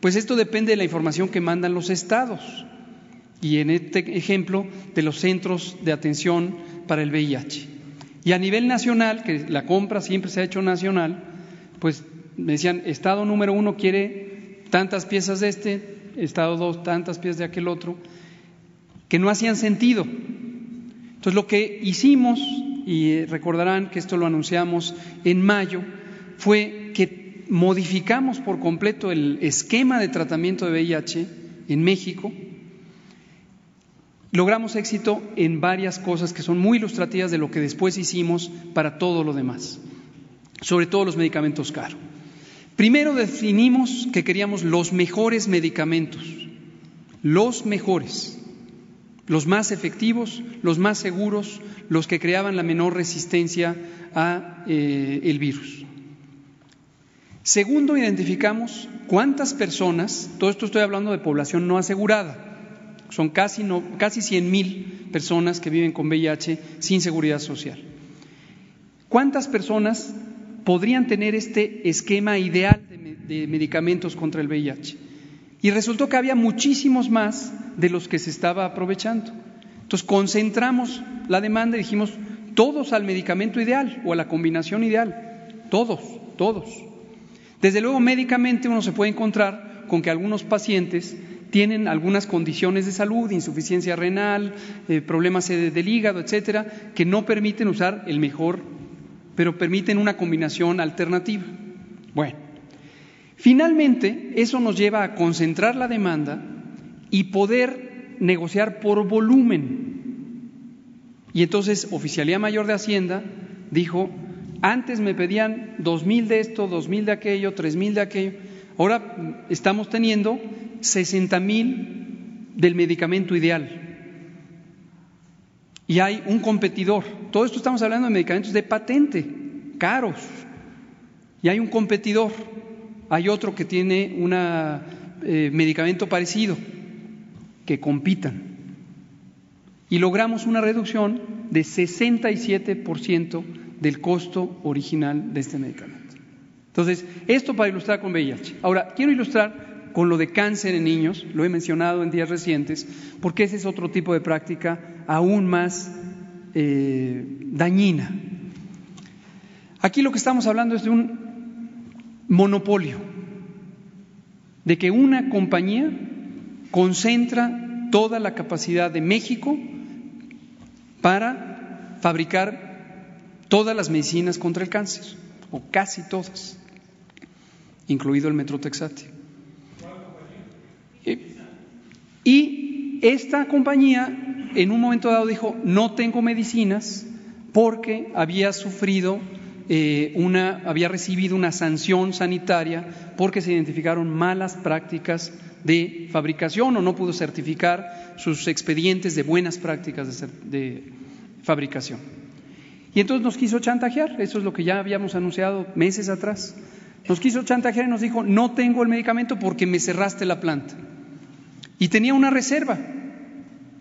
pues esto depende de la información que mandan los estados y en este ejemplo de los centros de atención para el VIH. Y a nivel nacional, que la compra siempre se ha hecho nacional, pues me decían, estado número uno quiere tantas piezas de este, estado dos tantas piezas de aquel otro, que no hacían sentido. Entonces lo que hicimos, y recordarán que esto lo anunciamos en mayo, fue que modificamos por completo el esquema de tratamiento de VIH en México logramos éxito en varias cosas que son muy ilustrativas de lo que después hicimos para todo lo demás, sobre todo los medicamentos caros. Primero definimos que queríamos los mejores medicamentos, los mejores, los más efectivos, los más seguros, los que creaban la menor resistencia a eh, el virus. Segundo, identificamos cuántas personas, todo esto estoy hablando de población no asegurada, son casi, no, casi 100 mil personas que viven con VIH sin seguridad social. ¿Cuántas personas podrían tener este esquema ideal de, medicamentos contra el VIH? Y resultó que había muchísimos más de los que se estaba aprovechando. Entonces concentramos la demanda y dijimos todos al medicamento ideal o a la combinación ideal. Todos, todos. Desde luego, médicamente uno se puede encontrar con que algunos pacientes tienen algunas condiciones de salud, insuficiencia renal, eh, problemas del hígado, etcétera, que no permiten usar el mejor, pero permiten una combinación alternativa. Bueno, finalmente eso nos lleva a concentrar la demanda y poder negociar por volumen. Y entonces Oficialía Mayor de Hacienda dijo, antes me pedían dos mil de esto, dos mil de aquello, tres mil de aquello. Ahora estamos teniendo sesenta mil del medicamento ideal. Y hay un competidor. Todo esto estamos hablando de medicamentos de patente, caros. Y hay un competidor. Hay otro que tiene un eh, medicamento parecido, que compitan. Y logramos una reducción de 67% del costo original de este medicamento. Entonces, esto para ilustrar con VIH. Ahora, quiero ilustrar con lo de cáncer en niños, lo he mencionado en días recientes, porque ese es otro tipo de práctica aún más eh, dañina. Aquí lo que estamos hablando es de un monopolio, de que una compañía concentra toda la capacidad de México para fabricar todas las medicinas contra el cáncer, o casi todas, incluido el metrotexate. Y esta compañía en un momento dado dijo, no tengo medicinas porque había sufrido eh, una, había recibido una sanción sanitaria porque se identificaron malas prácticas de fabricación o no pudo certificar sus expedientes de buenas prácticas de fabricación. Y entonces nos quiso chantajear, eso es lo que ya habíamos anunciado meses atrás. Nos quiso chantajear y nos dijo, no tengo el medicamento porque me cerraste la planta. Y tenía una reserva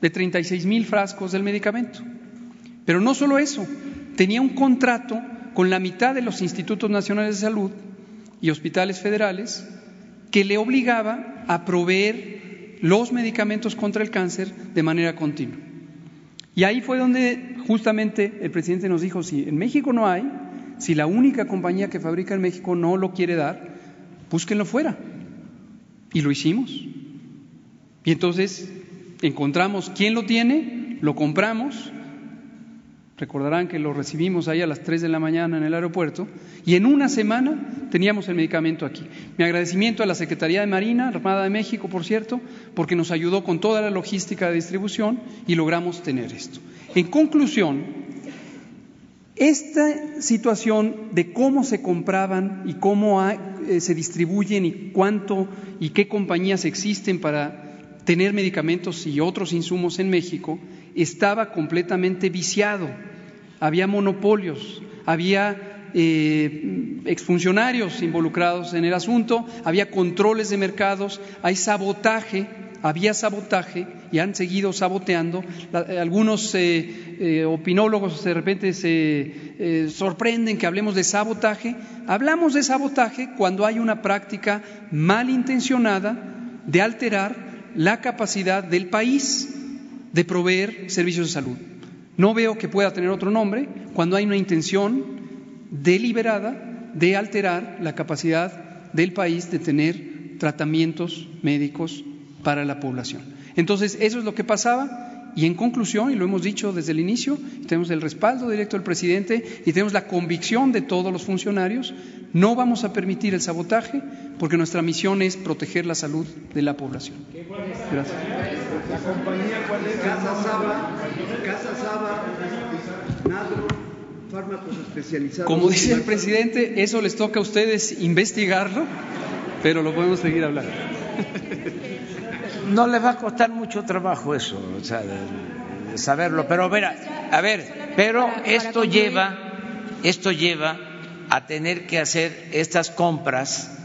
de 36 mil frascos del medicamento. Pero no solo eso, tenía un contrato con la mitad de los institutos nacionales de salud y hospitales federales que le obligaba a proveer los medicamentos contra el cáncer de manera continua. Y ahí fue donde justamente el presidente nos dijo, si en México no hay, si la única compañía que fabrica en México no lo quiere dar, búsquenlo fuera. Y lo hicimos. Y entonces encontramos quién lo tiene, lo compramos Recordarán que lo recibimos ahí a las 3 de la mañana en el aeropuerto y en una semana teníamos el medicamento aquí. Mi agradecimiento a la Secretaría de Marina, Armada de México, por cierto, porque nos ayudó con toda la logística de distribución y logramos tener esto. En conclusión, esta situación de cómo se compraban y cómo eh, se distribuyen y cuánto y qué compañías existen para tener medicamentos y otros insumos en México estaba completamente viciado había monopolios, había eh, exfuncionarios involucrados en el asunto, había controles de mercados, hay sabotaje, había sabotaje y han seguido saboteando. algunos eh, eh, opinólogos de repente se sorprenden que hablemos de sabotaje. Hablamos de sabotaje cuando hay una práctica malintencionada de alterar la capacidad del país de proveer servicios de salud. No veo que pueda tener otro nombre cuando hay una intención deliberada de alterar la capacidad del país de tener tratamientos médicos para la población. Entonces, eso es lo que pasaba y en conclusión, y lo hemos dicho desde el inicio, tenemos el respaldo directo del presidente y tenemos la convicción de todos los funcionarios No vamos a permitir el sabotaje porque nuestra misión es proteger la salud de la población. Gracias. ¿La compañía cuál es? Casa Saba, Casa Saba, Nadro, fármacos especializados. Como dice el presidente, eso les toca a ustedes investigarlo, pero lo podemos seguir hablando. No les va a costar mucho trabajo eso, o sea, saberlo, pero mira, a ver, pero esto lleva, esto lleva a tener que hacer estas compras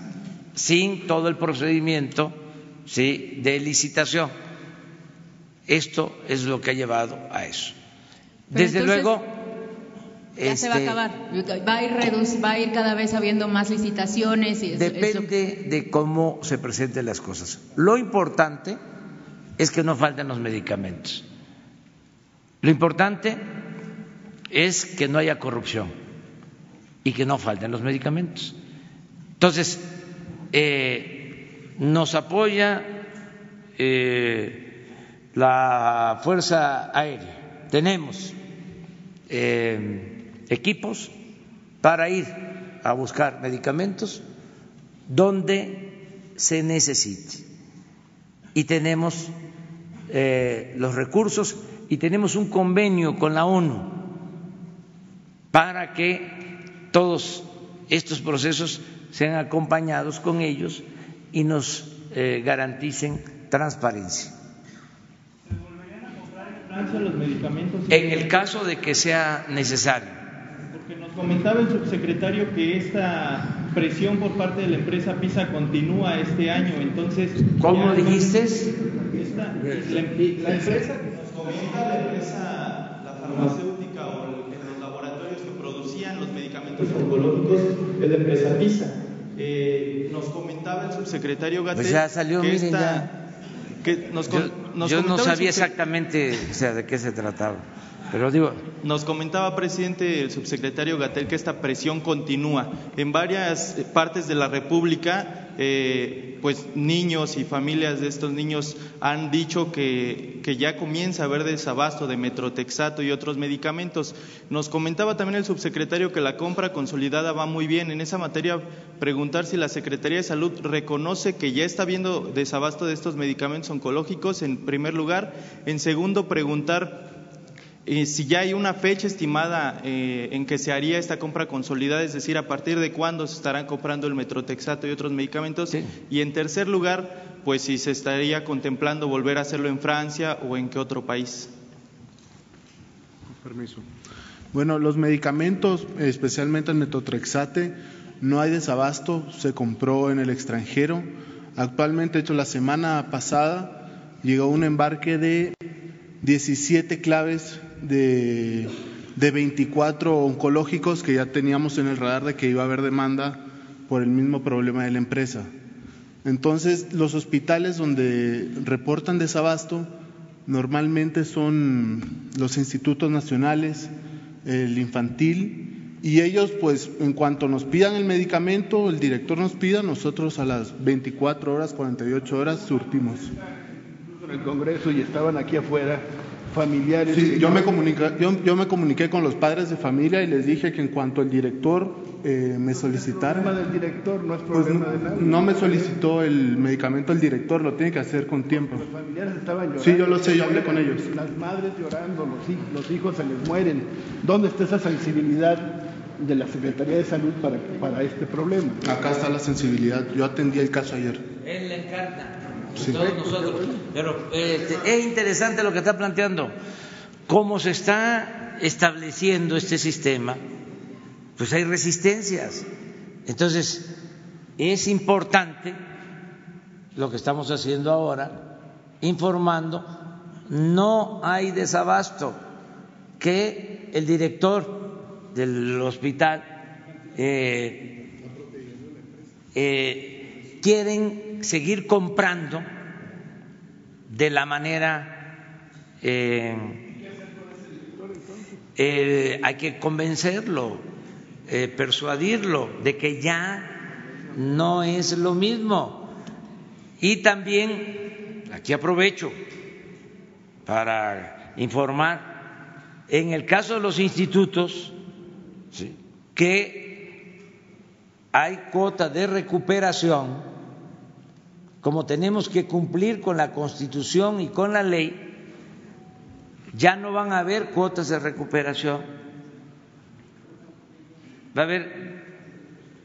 sin todo el procedimiento ¿sí? de licitación. Esto es lo que ha llevado a eso. Desde entonces, luego, Ya se va a este, acabar. Va a ir reduc- va a ir cada vez habiendo más licitaciones y eso- eso- Depende de cómo se presenten las cosas. Lo importante es que no falten los medicamentos. Lo importante es que no haya corrupción y que no falten los medicamentos. Entonces, eh, nos apoya eh, la Fuerza Aérea. Tenemos eh, equipos para ir a buscar medicamentos donde se necesite. Y tenemos eh, los recursos y tenemos un convenio con la ONU para que todos estos procesos sean acompañados con ellos y nos eh, garanticen transparencia. Francia los medicamentos. En el caso de que sea necesario. Comentaba el subsecretario que esta presión por parte de la empresa PISA continúa este año, entonces... ¿Cómo dijiste? Esta- la, la empresa que nos comenta, la empresa, la farmacéutica o el- los laboratorios que producían los medicamentos oncológicos es la empresa PISA. Eh, nos comentaba el subsecretario Gatel Pues ya salió, que miren, esta- ya. que nos, Yo, con- nos yo no sabía exactamente o sea, de qué se trataba, Nos comentaba, presidente, el subsecretario Gatel, que esta presión continúa. En varias partes de la República, eh, pues niños y familias de estos niños han dicho que, que ya comienza a haber desabasto de metrotexato y otros medicamentos. Nos comentaba también el subsecretario que la compra consolidada va muy bien. En esa materia, preguntar si la Secretaría de Salud reconoce que ya está habiendo desabasto de estos medicamentos oncológicos, en primer lugar. En segundo, preguntar eh, si ya hay una fecha estimada eh, en que se haría esta compra consolidada, es decir, a partir de cuándo se estarán comprando el metrotexato y otros medicamentos. Y en tercer lugar, pues si se estaría contemplando volver a hacerlo en Francia o en qué otro país. Permiso. Bueno, los medicamentos, especialmente el metotrexate, no hay desabasto, se compró en el extranjero. Actualmente, de hecho, la semana pasada llegó un embarque de 17 claves de, de 24 oncológicos que ya teníamos en el radar de que iba a haber demanda por el mismo problema de la empresa. Entonces, los hospitales donde reportan desabasto normalmente son los institutos nacionales, el infantil, y ellos, pues, en cuanto nos pidan el medicamento, el director nos pida, nosotros a las 24 horas, 48 horas surtimos. en el Congreso y estaban aquí afuera familiares. Sí, yo me, comunica- yo, yo me comuniqué con los padres de familia y les dije que en cuanto el director eh, me solicitara, problema del director, no es pues problema no, de nadie. no me solicitó el medicamento el director, lo tiene que hacer con tiempo. Los familiares estaban llorando. Sí, yo lo sé, yo hablé con ellos. Las madres llorando, los, hij- los hijos se les mueren. ¿Dónde está esa sensibilidad de la Secretaría de Salud para, para este problema? Acá está la sensibilidad, yo atendí el caso ayer. Él le encarna, Sí. todos nosotros. Pero este, es interesante lo que está planteando. Cómo se está estableciendo este sistema, pues hay resistencias. Entonces, es importante lo que estamos haciendo ahora, informando, no hay desabasto, que el director del hospital eh, eh, quieren seguir comprando de la manera eh, eh, hay que convencerlo, eh, persuadirlo de que ya no es lo mismo. Y también, aquí aprovecho para informar, en el caso de los institutos, que hay cuota de recuperación, como tenemos que cumplir con la Constitución y con la ley, ya no van a haber cuotas de recuperación. Va a haber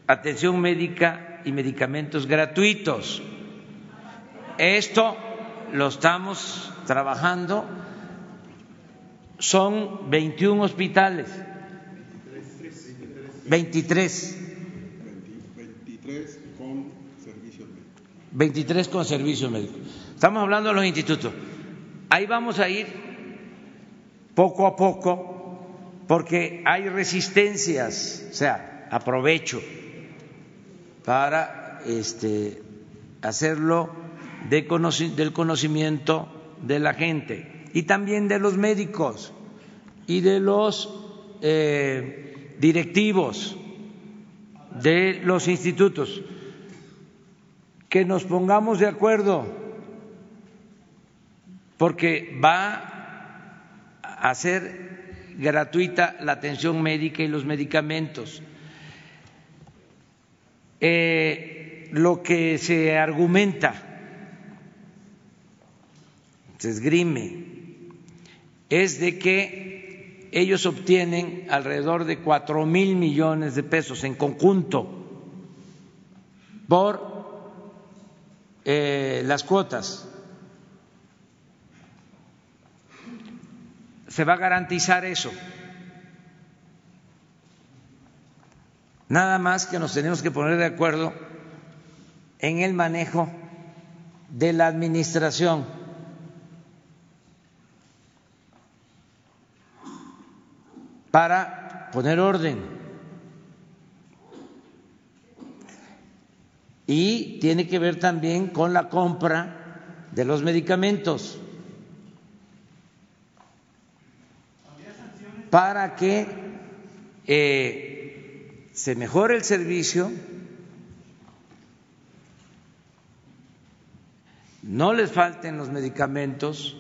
atención médica y medicamentos gratuitos. Esto lo estamos trabajando. Son 21 hospitales. 23. 23 con servicios médicos. 23 con servicios médicos. Estamos hablando de los institutos. Ahí vamos a ir poco a poco porque hay resistencias, o sea, aprovecho para este, hacerlo de del conocimiento de la gente y también de los médicos y de los eh, directivos de los institutos, que nos pongamos de acuerdo, porque va a ser gratuita la atención médica y los medicamentos. Eh, lo que se argumenta, se esgrime, es de que ellos obtienen alrededor de cuatro mil millones de pesos en conjunto por eh, las cuotas. Se va a garantizar eso. Nada más que nos tenemos que poner de acuerdo en el manejo de la administración. para poner orden. Y tiene que ver también con la compra de los medicamentos. Para que eh, se mejore el servicio, no les falten los medicamentos,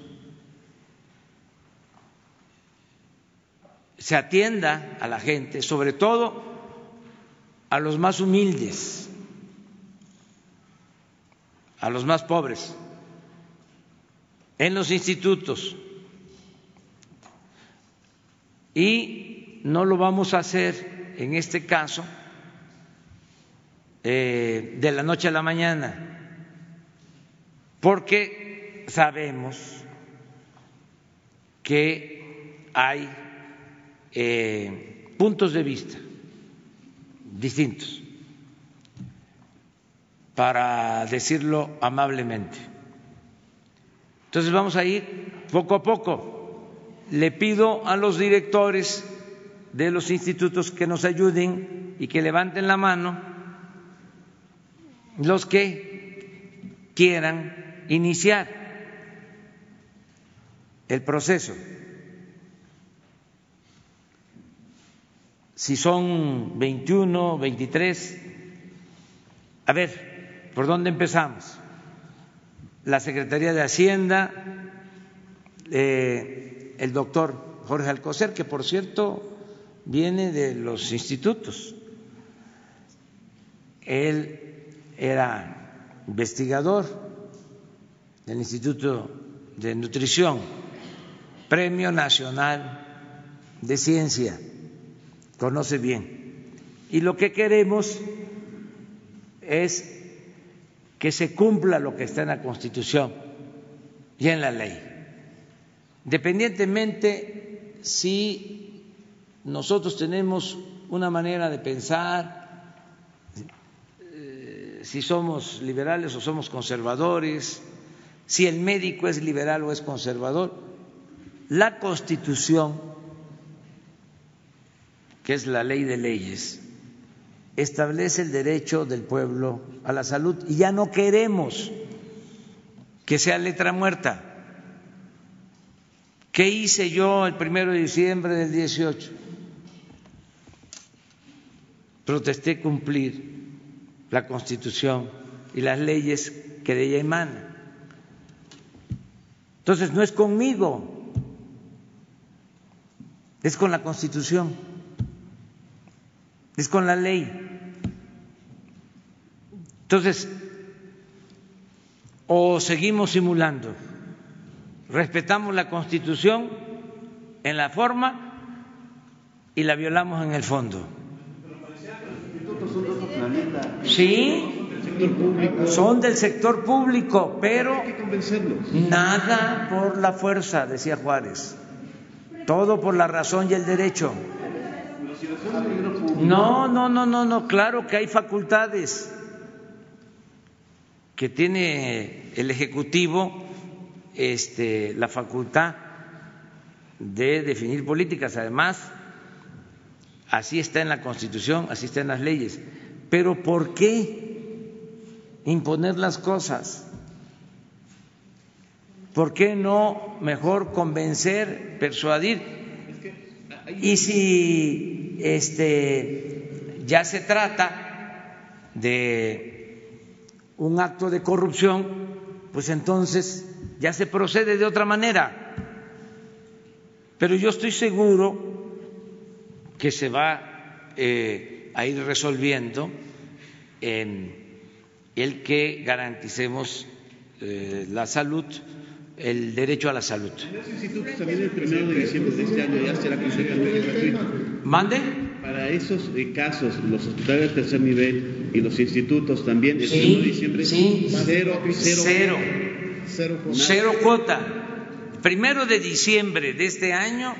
se atienda a la gente, sobre todo a los más humildes, a los más pobres, en los institutos. Y no lo vamos a hacer en este caso, eh, de la noche a la mañana, porque sabemos que hay eh, puntos de vista distintos, para decirlo amablemente. Entonces vamos a ir poco a poco. Le pido a los directores de los institutos que nos ayuden y que levanten la mano los que quieran iniciar el proceso. Si son 21, 23, a ver, ¿por dónde empezamos? La Secretaría de Hacienda, eh, el doctor Jorge Alcocer, que por cierto viene de los institutos. Él era investigador del Instituto de Nutrición, Premio Nacional de Ciencia, conoce bien. Y lo que queremos es que se cumpla lo que está en la Constitución y en la ley, independientemente si nosotros tenemos una manera de pensar, eh, si somos liberales o somos conservadores, si el médico es liberal o es conservador. La Constitución, que es la ley de leyes, establece el derecho del pueblo a la salud y ya no queremos que sea letra muerta. ¿Qué hice yo el primero de diciembre del 18? protesté cumplir la Constitución y las leyes que de ella emanan. Entonces no es conmigo, es con la Constitución, es con la ley. Entonces, o seguimos simulando, respetamos la Constitución en la forma y la violamos en el fondo. Sí, son del sector público, pero nada por la fuerza, decía Juárez, todo por la razón y el derecho. No, no, no, no, no, claro que hay facultades que tiene el Ejecutivo este, la facultad de definir políticas. Además, así está en la Constitución, así está en las leyes. Pero ¿por qué imponer las cosas? ¿Por qué no mejor convencer, persuadir? Y si este ya se trata de un acto de corrupción, pues entonces ya se procede de otra manera. Pero yo estoy seguro que se va eh, a ir resolviendo en el que garanticemos eh, la salud, el derecho a la salud. también el primero de diciembre de este año ya será gratuito. ¿Mande? Para esos eh, casos, los hospitales de tercer nivel y los institutos también, el Sí, 1 de diciembre, sí. cero, cero, Cero. cero, Cero cuota. Primero de diciembre de este año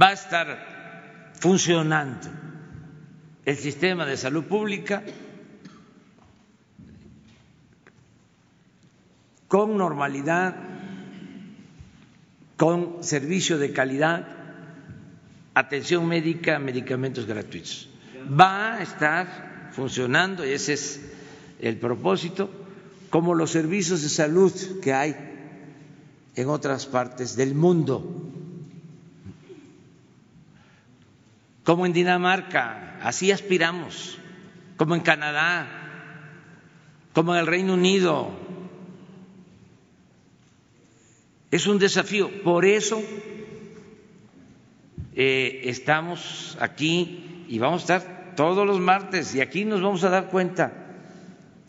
va a estar funcionando el sistema de salud pública con normalidad, con servicio de calidad, atención médica, medicamentos gratuitos. Va a estar funcionando, y ese es el propósito, como los servicios de salud que hay en otras partes del mundo, como en Dinamarca, así aspiramos, como en Canadá, como en el Reino Unido. Es un desafío, por eso eh, estamos aquí y vamos a estar todos los martes y aquí nos vamos a dar cuenta,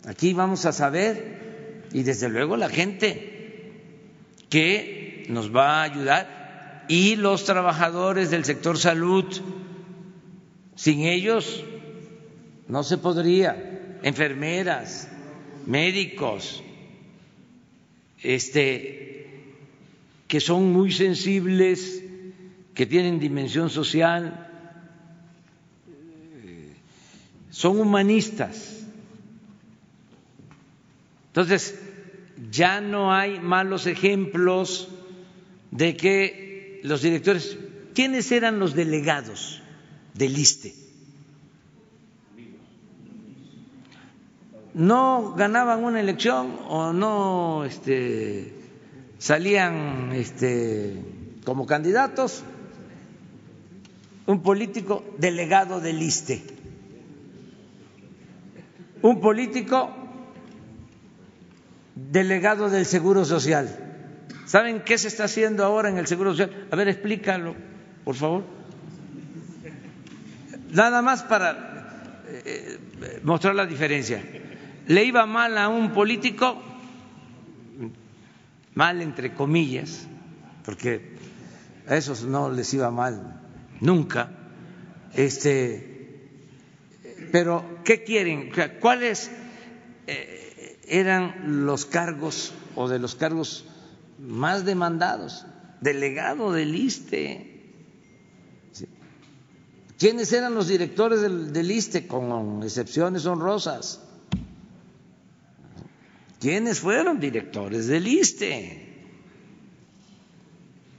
aquí vamos a saber y desde luego la gente que nos va a ayudar y los trabajadores del sector salud, sin ellos no se podría, enfermeras, médicos, este que son muy sensibles, que tienen dimensión social, eh, son humanistas. Entonces, ya no hay malos ejemplos de que los directores, ¿quiénes eran los delegados del ISTE? No ganaban una elección o no este, salían este, como candidatos un político delegado del ISTE, un político delegado del Seguro Social. ¿Saben qué se está haciendo ahora en el Seguro Social? A ver, explícalo, por favor. Nada más para eh, mostrar la diferencia. Le iba mal a un político, mal entre comillas, porque a esos no les iba mal nunca. Este, pero ¿qué quieren? ¿Cuáles eh, eran los cargos o de los cargos más demandados? Delegado del ISTE. ¿Quiénes eran los directores del, del ISTE? Con excepciones honrosas. ¿Quiénes fueron directores del ISTE?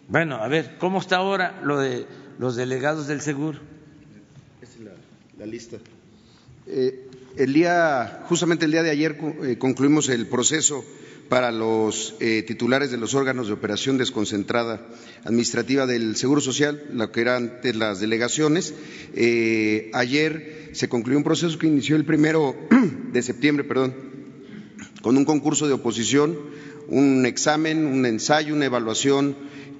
Bueno, a ver, ¿cómo está ahora lo de los delegados del seguro? Es la, lista. Eh, el día, justamente el día de ayer eh, concluimos el proceso para los eh, titulares de los órganos de operación desconcentrada administrativa del Seguro Social, lo que eran antes las delegaciones. Ayer se concluyó un proceso que inició el primero de septiembre, perdón, con un concurso de oposición, un examen, un ensayo, una evaluación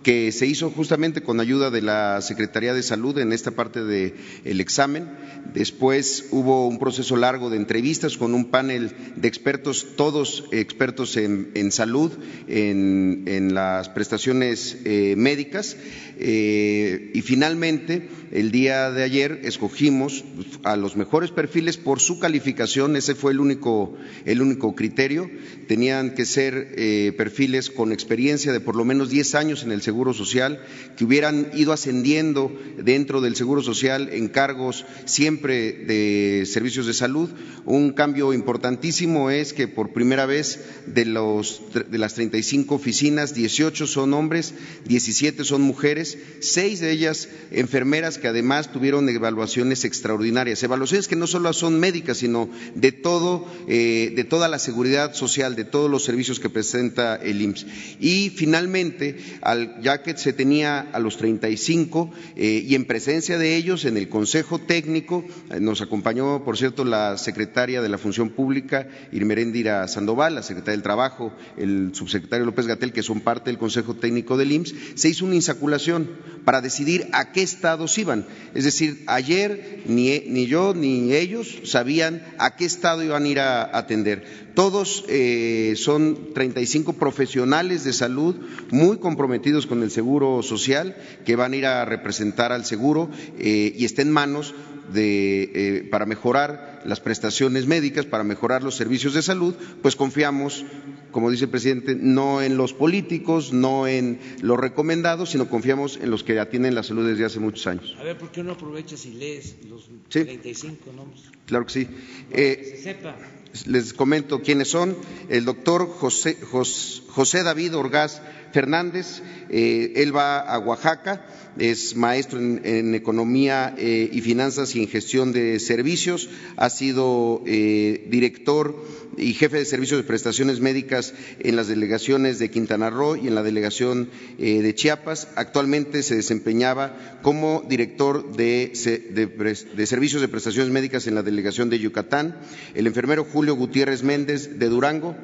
que se hizo justamente con ayuda de la Secretaría de Salud en esta parte del el examen. Después hubo un proceso largo de entrevistas con un panel de expertos, todos expertos en, salud, en, en, las prestaciones eh, médicas. Eh, y finalmente, el día de ayer escogimos a los mejores perfiles por su calificación, ese fue el único, el único criterio. Tenían que ser eh, perfiles con experiencia de por lo menos 10 años en el Seguro Social, que hubieran ido ascendiendo dentro del Seguro Social en cargos siempre de servicios de salud. Un cambio importantísimo es que por primera vez de, los, de las 35 oficinas, 18 son hombres, 17 son mujeres, seis de ellas enfermeras que además tuvieron evaluaciones extraordinarias, evaluaciones que no solo son médicas, sino de todo, eh, de toda la seguridad social, de todos los servicios que el IMSS. Y finalmente, al, ya que se tenía a los 35 eh, y en presencia de ellos en el Consejo Técnico, eh, nos acompañó, por cierto, la secretaria de la Función Pública, Irmeréndira Sandoval, la secretaria del Trabajo, el subsecretario López Gatel, que son parte del Consejo Técnico del IMSS, se hizo una insaculación para decidir a qué estados iban. Es decir, ayer ni, ni yo ni ellos sabían a qué estado iban a ir a atender. Todos eh, son 35 profesionales de salud muy comprometidos con el seguro social que van a ir a representar al seguro eh, y está en manos de, eh, para mejorar las prestaciones médicas, para mejorar los servicios de salud, pues confiamos, como dice el presidente, no en los políticos, no en los recomendados, sino confiamos en los que atienden la salud desde hace muchos años. A ver, ¿por qué no aprovechas y lees los ¿Sí? 35 nombres? Claro que sí. Eh, que se sepa. Les comento quiénes son. El doctor José, José David Orgaz Fernández, eh, él va a Oaxaca, es maestro en, economía eh, y finanzas y en gestión de servicios, ha sido eh, director y jefe de servicios de prestaciones médicas en las delegaciones de Quintana Roo y en la delegación de Chiapas. Actualmente se desempeñaba como director de, de, servicios de prestaciones médicas en la delegación de Yucatán. El enfermero Julio Gutiérrez Méndez de Durango.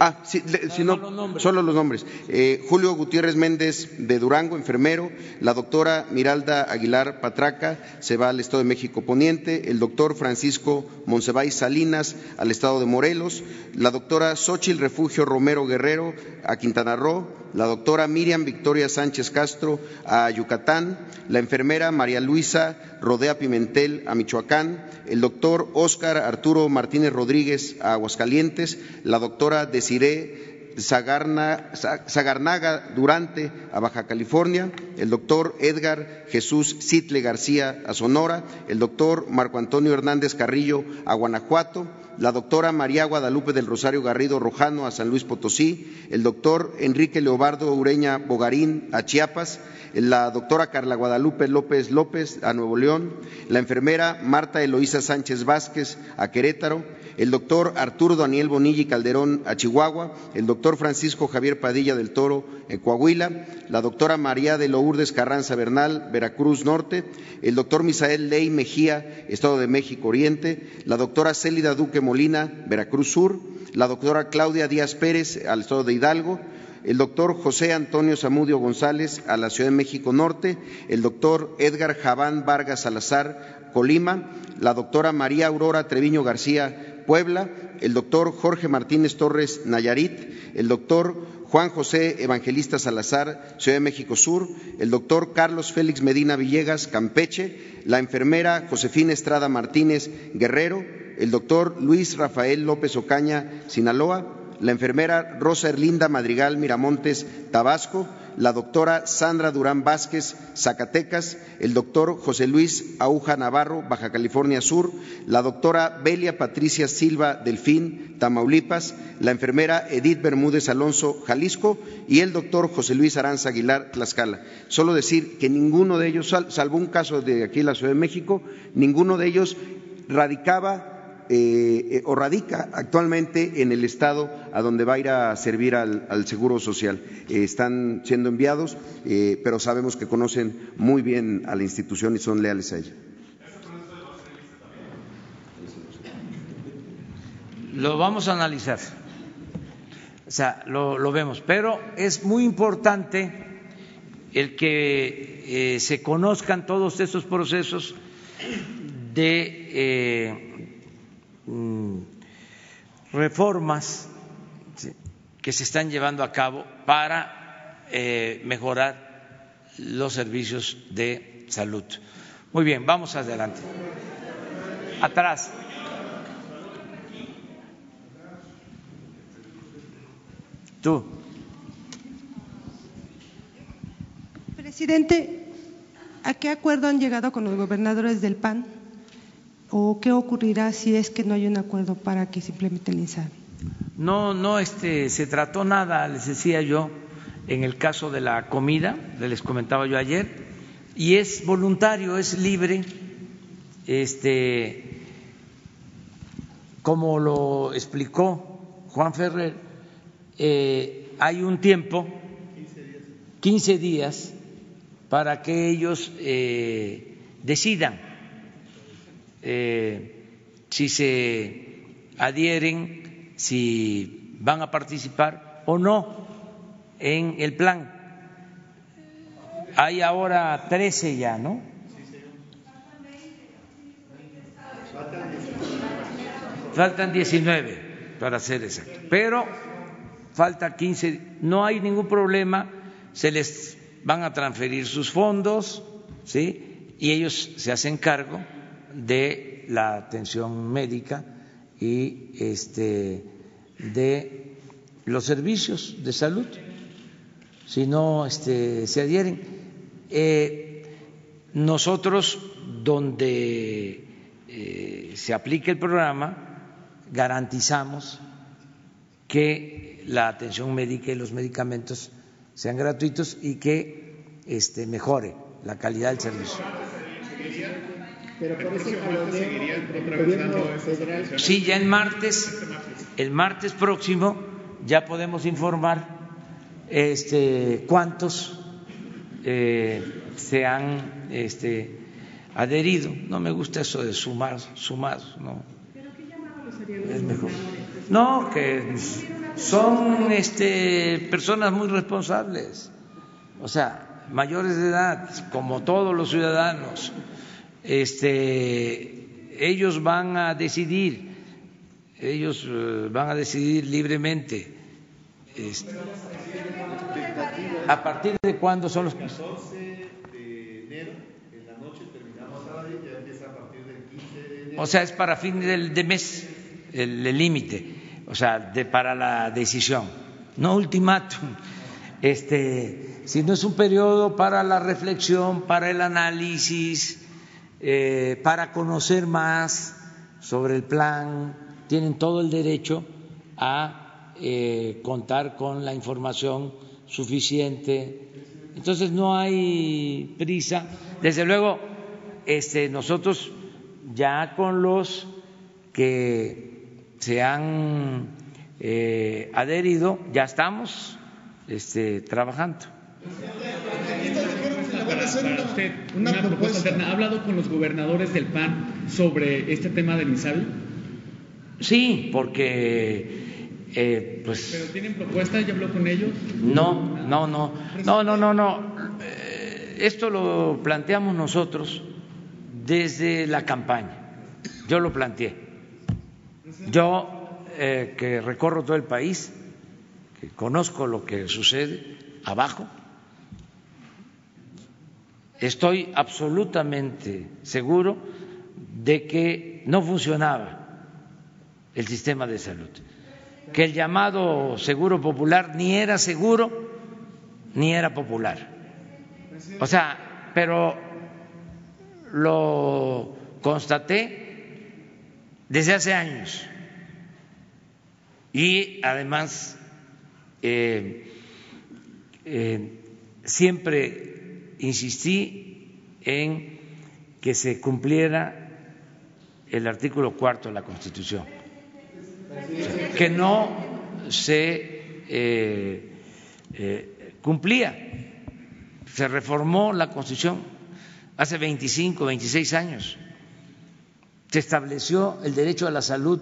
Ah, sí, le, si no, los solo los nombres. Eh, Julio Gutiérrez Méndez de Durango, enfermero. La doctora Miralda Aguilar Patraca se va al Estado de México Poniente. El doctor Francisco Monsebay Salinas al Estado de Morelos. La doctora Xochil Refugio Romero Guerrero a Quintana Roo. La doctora Miriam Victoria Sánchez Castro a Yucatán. La enfermera María Luisa Rodea Pimentel a Michoacán. El doctor Óscar Arturo Martínez Rodríguez a Aguascalientes. La doctora Desiré Zagarna, Zagarnaga Durante a Baja California, el doctor Edgar Jesús Sitle García a Sonora, el doctor Marco Antonio Hernández Carrillo a Guanajuato, la doctora María Guadalupe del Rosario Garrido Rojano a San Luis Potosí, el doctor Enrique Leobardo Ureña Bogarín a Chiapas, la doctora Carla Guadalupe López López a Nuevo León, la enfermera Marta Eloísa Sánchez Vázquez a Querétaro, el doctor Arturo Daniel Bonilla Calderón a Chihuahua, el doctor Francisco Javier Padilla del Toro en Coahuila, la doctora María de Lourdes Carranza Bernal, Veracruz Norte, el doctor Misael Ley Mejía, Estado de México Oriente, la doctora Célida Duque Molina, Veracruz Sur, la doctora Claudia Díaz Pérez al Estado de Hidalgo, el doctor José Antonio Zamudio González a la Ciudad de México Norte, el doctor Edgar Javán Vargas Salazar, Colima, la doctora María Aurora Treviño García, Puebla, el doctor Jorge Martínez Torres, Nayarit, el doctor Juan José Evangelista Salazar, Ciudad de México Sur, el doctor Carlos Félix Medina Villegas, Campeche, la enfermera Josefina Estrada Martínez, Guerrero, el doctor Luis Rafael López Ocaña, Sinaloa, la enfermera Rosa Erlinda Madrigal Miramontes, Tabasco, la doctora Sandra Durán Vázquez, Zacatecas, el doctor José Luis Aúja Navarro, Baja California Sur, la doctora Belia Patricia Silva Delfín, Tamaulipas, la enfermera Edith Bermúdez Alonso, Jalisco, y el doctor José Luis Aranza Aguilar, Tlaxcala. Solo decir que ninguno de ellos, salvo un caso de aquí en la Ciudad de México, ninguno de ellos radicaba eh, o radica actualmente en el Estado a donde va a ir a servir al, Seguro Social. Eh, están siendo enviados, eh, pero sabemos que conocen muy bien a la institución y son leales a ella. Lo vamos a analizar. o sea, lo, lo vemos. Pero es muy importante el que eh, se conozcan todos estos procesos de eh, reformas que se están llevando a cabo para eh, mejorar los servicios de salud. Muy bien, vamos adelante. Atrás. Tú. Presidente, ¿a qué acuerdo han llegado con los gobernadores del PAN? ¿O qué ocurrirá si es que no hay un acuerdo para que se implemente el? No, no este, se trató nada, les decía yo, en el caso de la comida, les comentaba yo ayer, y es voluntario, es libre, este, como lo explicó Juan Ferrer, eh, hay un tiempo, 15 días, para que ellos eh, decidan eh, si se adhieren, si van a participar o no en el plan. Hay ahora 13 ya, ¿no? Faltan 19 para ser exacto. Pero falta 15, no hay ningún problema, se les van a transferir sus fondos, ¿sí? Y ellos se hacen cargo de la atención médica y este de los servicios de salud si no este, se adhieren. Eh, nosotros, donde eh, se aplique el programa, garantizamos que la atención médica y los medicamentos sean gratuitos y que este, mejore la calidad del servicio. Pero por eso el Sí, ya el martes, el martes próximo ya podemos informar este, cuántos eh, se han este, adherido. No me gusta eso de sumar, sumar, no. ¿Pero qué llamado sería Es mejor. No, que son este, personas muy responsables, o sea, mayores de edad, como todos los ciudadanos este, ellos van a decidir, ellos eh, van a decidir libremente. Este, ¿A partir de cuándo son los 14 de enero, en la noche terminamos ahí, ya empieza a partir del 15 de enero. O sea, es para fin del de mes el límite, o sea, de, para la decisión, no ultimátum. Este, sino es un periodo para la reflexión, para el análisis, eh, para conocer más sobre el plan, tienen todo el derecho a eh, contar con la información suficiente. Entonces no hay prisa. Desde luego, este, nosotros ya con los que se han eh, adherido, ya estamos este, trabajando. Para, para usted, una, propuesta alterna. ¿Ha hablado con los gobernadores del PAN sobre este tema del INSABI? Sí, porque eh, pues. ¿Pero tienen propuesta? ¿Ya habló con ellos? No, no, no, no, no, no, no. Eh, esto lo planteamos nosotros desde la campaña. Yo lo planteé. Yo eh, que recorro todo el país, que conozco lo que sucede abajo, estoy absolutamente seguro de que no funcionaba el sistema de salud, que el llamado seguro popular ni era seguro ni era popular. O sea, pero lo constaté desde hace años y además eh, eh, siempre insistí en que se cumpliera el artículo cuarto de la Constitución, que no se eh, eh, cumplía. Se reformó la Constitución hace 25, 26 años. Se estableció el derecho a la salud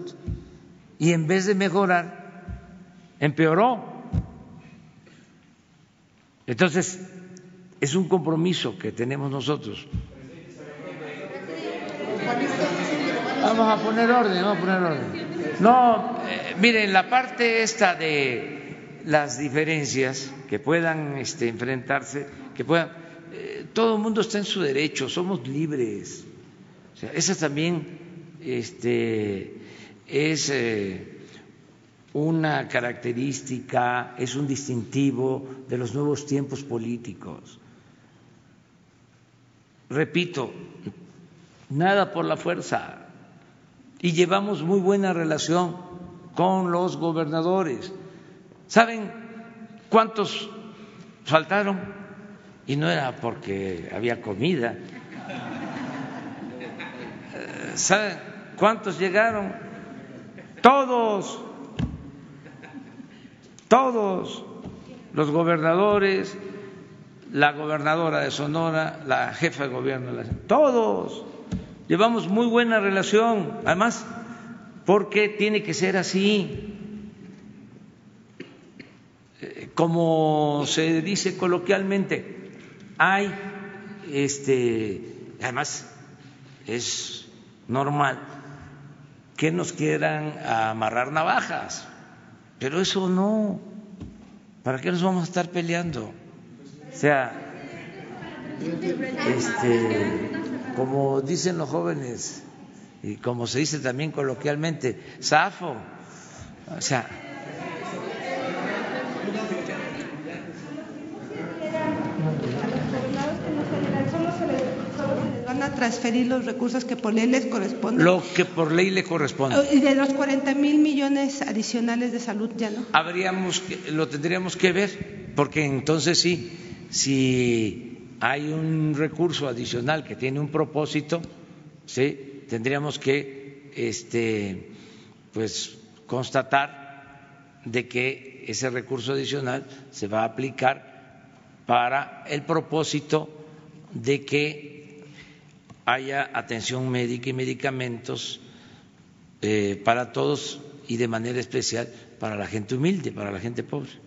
y en vez de mejorar, empeoró. Entonces, es un compromiso que tenemos nosotros. Vamos a poner orden, vamos a poner orden. No, eh, miren, la parte esta de las diferencias que puedan este, enfrentarse, que puedan, eh, todo el mundo está en su derecho, somos libres. O sea, esa también este, es eh, una característica, es un distintivo de los nuevos tiempos políticos. Repito, nada por la fuerza y llevamos muy buena relación con los gobernadores. ¿Saben cuántos faltaron? Y no era porque había comida. ¿Saben cuántos llegaron? Todos, todos los gobernadores, la gobernadora de Sonora, la jefa de gobierno, todos Llevamos muy buena relación, además, porque tiene que ser así. Eh, como se dice coloquialmente, hay, este, además es normal que nos quieran amarrar navajas, pero eso no. ¿Para qué nos vamos a estar peleando? O sea, este como dicen los jóvenes y como se dice también coloquialmente, zafo. O sea, van a transferir los recursos que por ley les corresponden. Lo que por ley le corresponde. Y de los 40 mil millones adicionales de salud ya no. Habríamos que, lo tendríamos que ver, porque entonces sí, si hay un recurso adicional que tiene un propósito, ¿sí? tendríamos que este, pues, constatar de que ese recurso adicional se va a aplicar para el propósito de que haya atención médica y medicamentos eh, para todos y de manera especial para la gente humilde, para la gente pobre.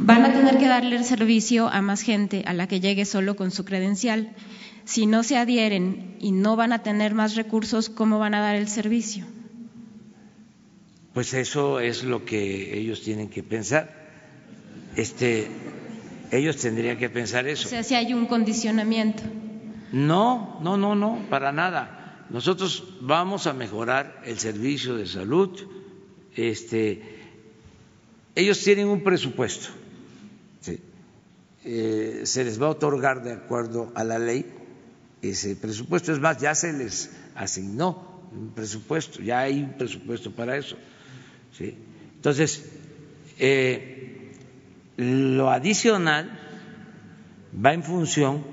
Van a tener que darle el servicio a más gente a la que llegue solo con su credencial. Si no se adhieren y no van a tener más recursos, ¿cómo van a dar el servicio? Pues eso es lo que ellos tienen que pensar. Este, ellos tendrían que pensar eso. O sea, si hay un condicionamiento. No, no, no, no, para nada. Nosotros vamos a mejorar el servicio de salud. Este, ellos tienen un presupuesto eh, se les va a otorgar de acuerdo a la ley ese presupuesto. Es más, ya se les asignó un presupuesto, ya hay un presupuesto para eso. ¿sí? Entonces, eh, lo adicional va en función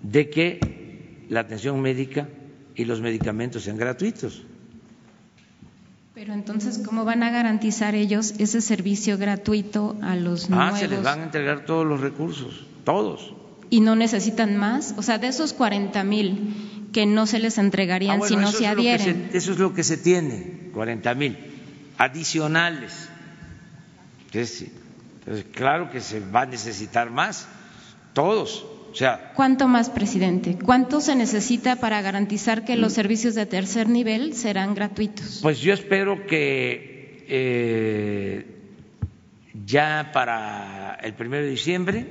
de que la atención médica y los medicamentos sean gratuitos. Pero entonces, ¿cómo van a garantizar ellos ese servicio gratuito a los nuevos? Ah, se les van a entregar todos los recursos, todos. ¿Y no necesitan más? O sea, de esos 40 mil que no se les entregarían ah, si no se adhieren. eso es lo que se tiene, 40 mil adicionales. Entonces, claro que se va a necesitar más, todos. O sea, ¿Cuánto más, presidente? ¿Cuánto se necesita para garantizar que los servicios de tercer nivel serán gratuitos? Pues yo espero que eh, ya para el primero de diciembre,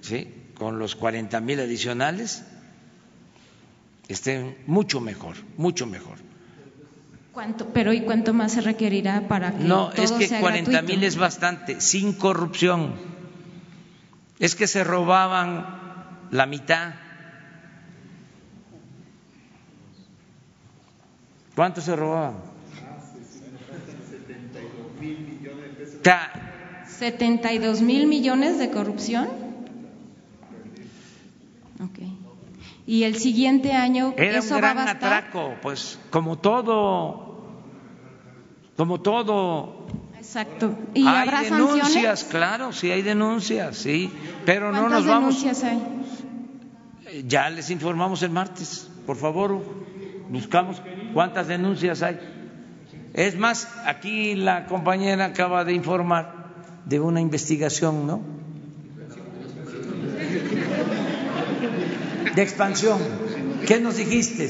¿sí? con los 40 mil adicionales, estén mucho mejor, mucho mejor. ¿Cuánto, pero ¿y cuánto más se requerirá para que no, es que 40 mil es bastante, sin corrupción. Es que se robaban la mitad. ¿Cuánto se robaban? 72 mil millones de corrupción. Okay. Y el siguiente año Era eso un gran va a bastar? atraco, pues como todo, como todo. Exacto. ¿Y hay habrá denuncias, sanciones? claro, sí hay denuncias, sí, pero no ¿Cuántas nos vamos. denuncias hay? Ya les informamos el martes, por favor, buscamos cuántas denuncias hay. Es más, aquí la compañera acaba de informar de una investigación, ¿no? De expansión. ¿Qué nos dijiste?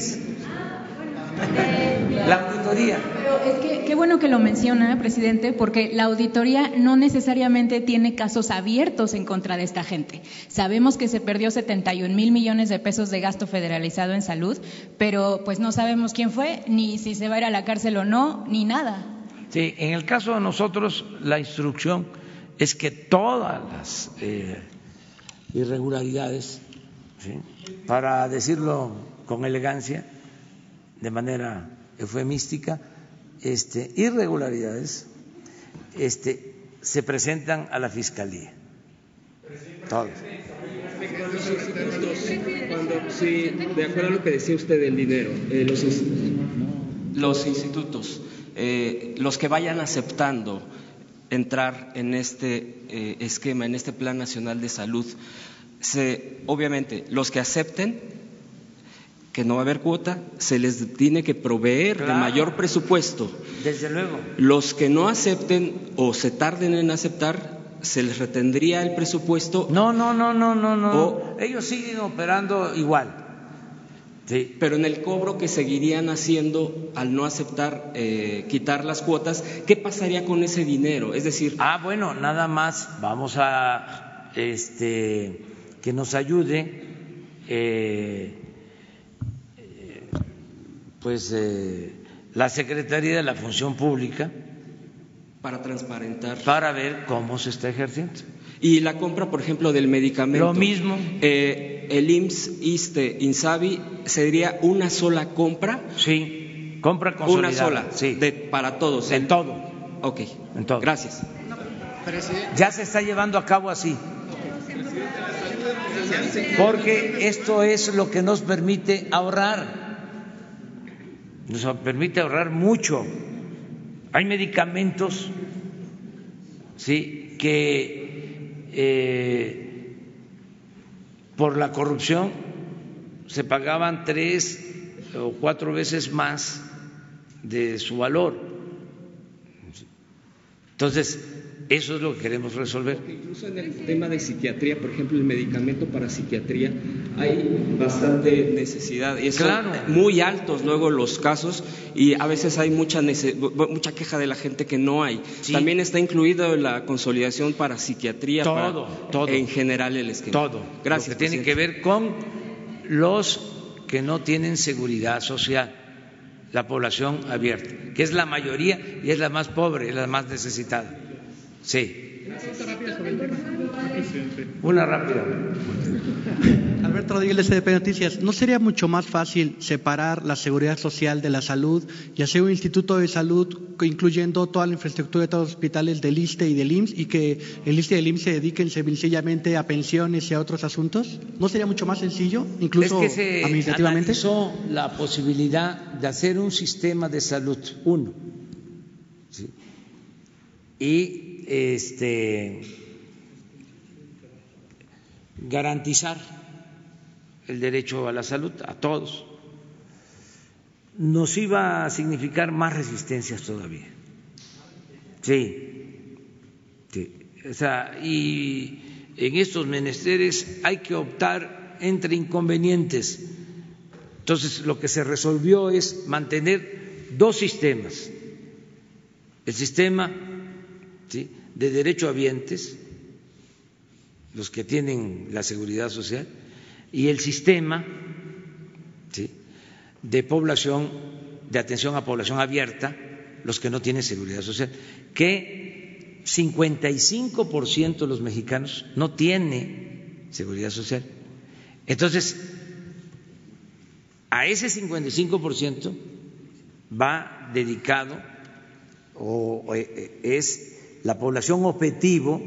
La auditoría. Pero es que qué bueno que lo menciona, presidente, porque la auditoría no necesariamente tiene casos abiertos en contra de esta gente. Sabemos que se perdió 71 mil millones de pesos de gasto federalizado en salud, pero pues no sabemos quién fue, ni si se va a ir a la cárcel o no, ni nada. Sí, en el caso de nosotros, la instrucción es que todas las eh, irregularidades, ¿sí? para decirlo con elegancia, de manera eufemística, este, irregularidades este, se presentan a la Fiscalía. Sí, de acuerdo a lo que decía usted del dinero, eh, los, los, institutos, eh, los que vayan aceptando entrar en este eh, esquema, en este Plan Nacional de Salud, se, obviamente, los que acepten que no va a haber cuota, se les tiene que proveer de mayor presupuesto. Desde luego. Los que no acepten o se tarden en aceptar, se les retendría el presupuesto. No, no, no, no, no, no. Ellos siguen operando igual. Sí. Pero en el cobro que seguirían haciendo al no aceptar eh, quitar las cuotas, ¿qué pasaría con ese dinero? Es decir, ah, bueno, nada más vamos a este que nos ayude eh, pues eh, la Secretaría de la Función Pública para transparentar para ver cómo se está ejerciendo. Y la compra, por ejemplo, del medicamento. Lo mismo. Eh, el IMSS, ISTE, INSABI, ¿sería una sola compra? Sí, compra consolidada. Una sola, sí. De, para todos. En todo. Ok, en todo. gracias. Ya se está llevando a cabo así. Porque esto es lo que nos permite ahorrar nos permite ahorrar mucho. Hay medicamentos sí, que eh, por la corrupción se pagaban tres o cuatro veces más de su valor. Entonces, eso es lo que queremos resolver. Incluso en el tema de psiquiatría, por ejemplo, el medicamento para psiquiatría, hay bastante necesidad y son muy altos luego los casos y a veces hay mucha mucha queja de la gente que no hay. También está incluido la consolidación para psiquiatría, todo, todo, en general el esquema. Todo. Gracias. Lo que tiene que ver con los que no tienen seguridad social, la población abierta, que es la mayoría y es la más pobre, es la más necesitada. Sí. Una rápida. Alberto Rodríguez de CDP Noticias. ¿No sería mucho más fácil separar la seguridad social de la salud y hacer un instituto de salud incluyendo toda la infraestructura de todos los hospitales del ISTE y del IMSS y que el ISTE y el IMSS se dediquen sencillamente a pensiones y a otros asuntos? ¿No sería mucho más sencillo, incluso es que se administrativamente? Analizó la posibilidad de hacer un sistema de salud, uno. ¿sí? Y este, garantizar el derecho a la salud a todos, nos iba a significar más resistencias todavía. Sí, sí. O sea, y en estos menesteres hay que optar entre inconvenientes. Entonces, lo que se resolvió es mantener dos sistemas. El sistema de derecho habientes, los que tienen la seguridad social, y el sistema de población, de atención a población abierta, los que no tienen seguridad social, que 55% de los mexicanos no tiene seguridad social. Entonces, a ese 55% va dedicado o eh, es la población objetivo,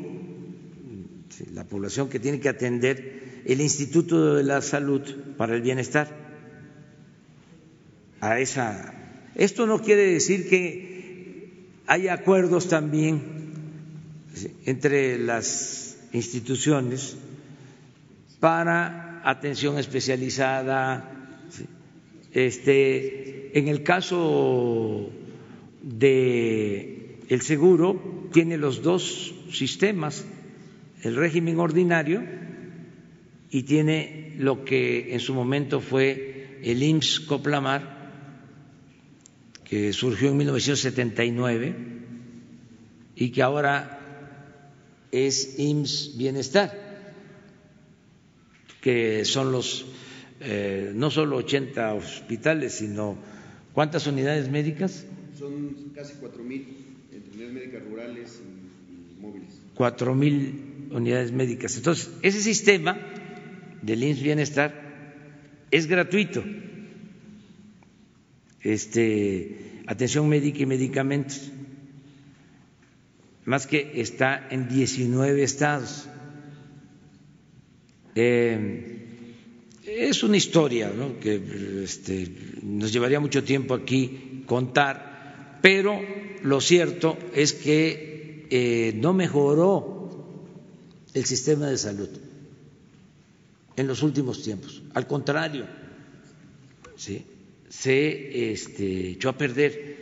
la población que tiene que atender el Instituto de la Salud para el Bienestar. A esa. Esto no quiere decir que haya acuerdos también entre las instituciones para atención especializada. Este, en el caso de el seguro tiene los dos sistemas, el régimen ordinario y tiene lo que en su momento fue el IMSS Coplamar, que surgió en 1979 y que ahora es IMSS Bienestar que son los eh, no solo 80 hospitales, sino ¿cuántas unidades médicas? Son casi 4.000 entre unidades médicas rurales y, móviles. 4.000 unidades médicas. Entonces, ese sistema del IMSS Bienestar es gratuito. Este, atención médica y medicamentos, más que está en 19 estados. Eh, es una historia ¿no? que este, nos llevaría mucho tiempo aquí contar, pero lo cierto es que eh, no mejoró el sistema de salud en los últimos tiempos. Al contrario, se este, echó a perder,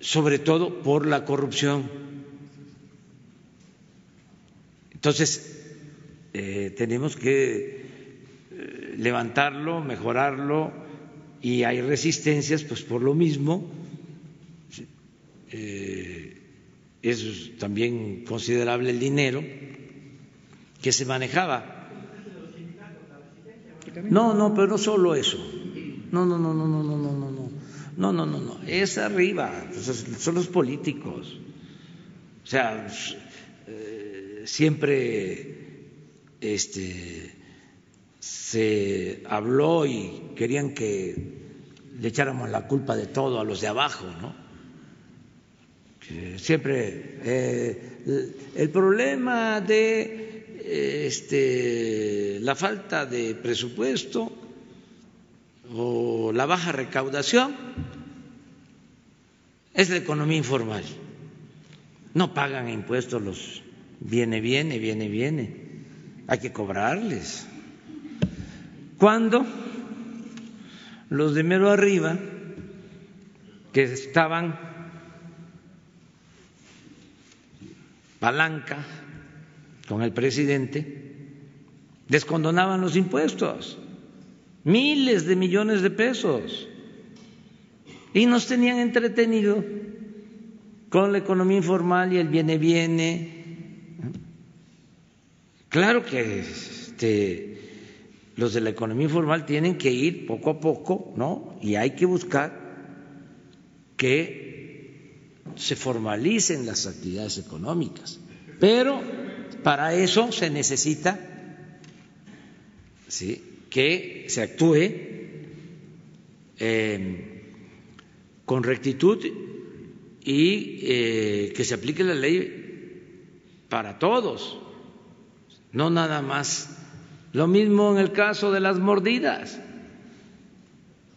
sobre todo por la corrupción. Entonces, eh, tenemos que eh, levantarlo, mejorarlo y hay resistencias, pues por lo mismo eh, es también considerable el dinero que se manejaba. No, no, pero no solo eso. No, no, no, no, no, no, no, no, no, no, no, no, no. Es arriba, son los políticos. O sea, siempre este, se habló y querían que le echáramos la culpa de todo a los de abajo, ¿no? Siempre eh, el problema de este, la falta de presupuesto o la baja recaudación es la economía informal. No pagan impuestos los viene, viene, viene, viene hay que cobrarles. Cuando los de mero arriba, que estaban palanca con el presidente, descondonaban los impuestos, miles de millones de pesos, y nos tenían entretenido con la economía informal y el viene-viene Claro que este, los de la economía informal tienen que ir poco a poco, ¿no? Y hay que buscar que se formalicen las actividades económicas. Pero para eso se necesita ¿sí? que se actúe eh, con rectitud y eh, que se aplique la ley para todos no nada más. Lo mismo en el caso de las mordidas.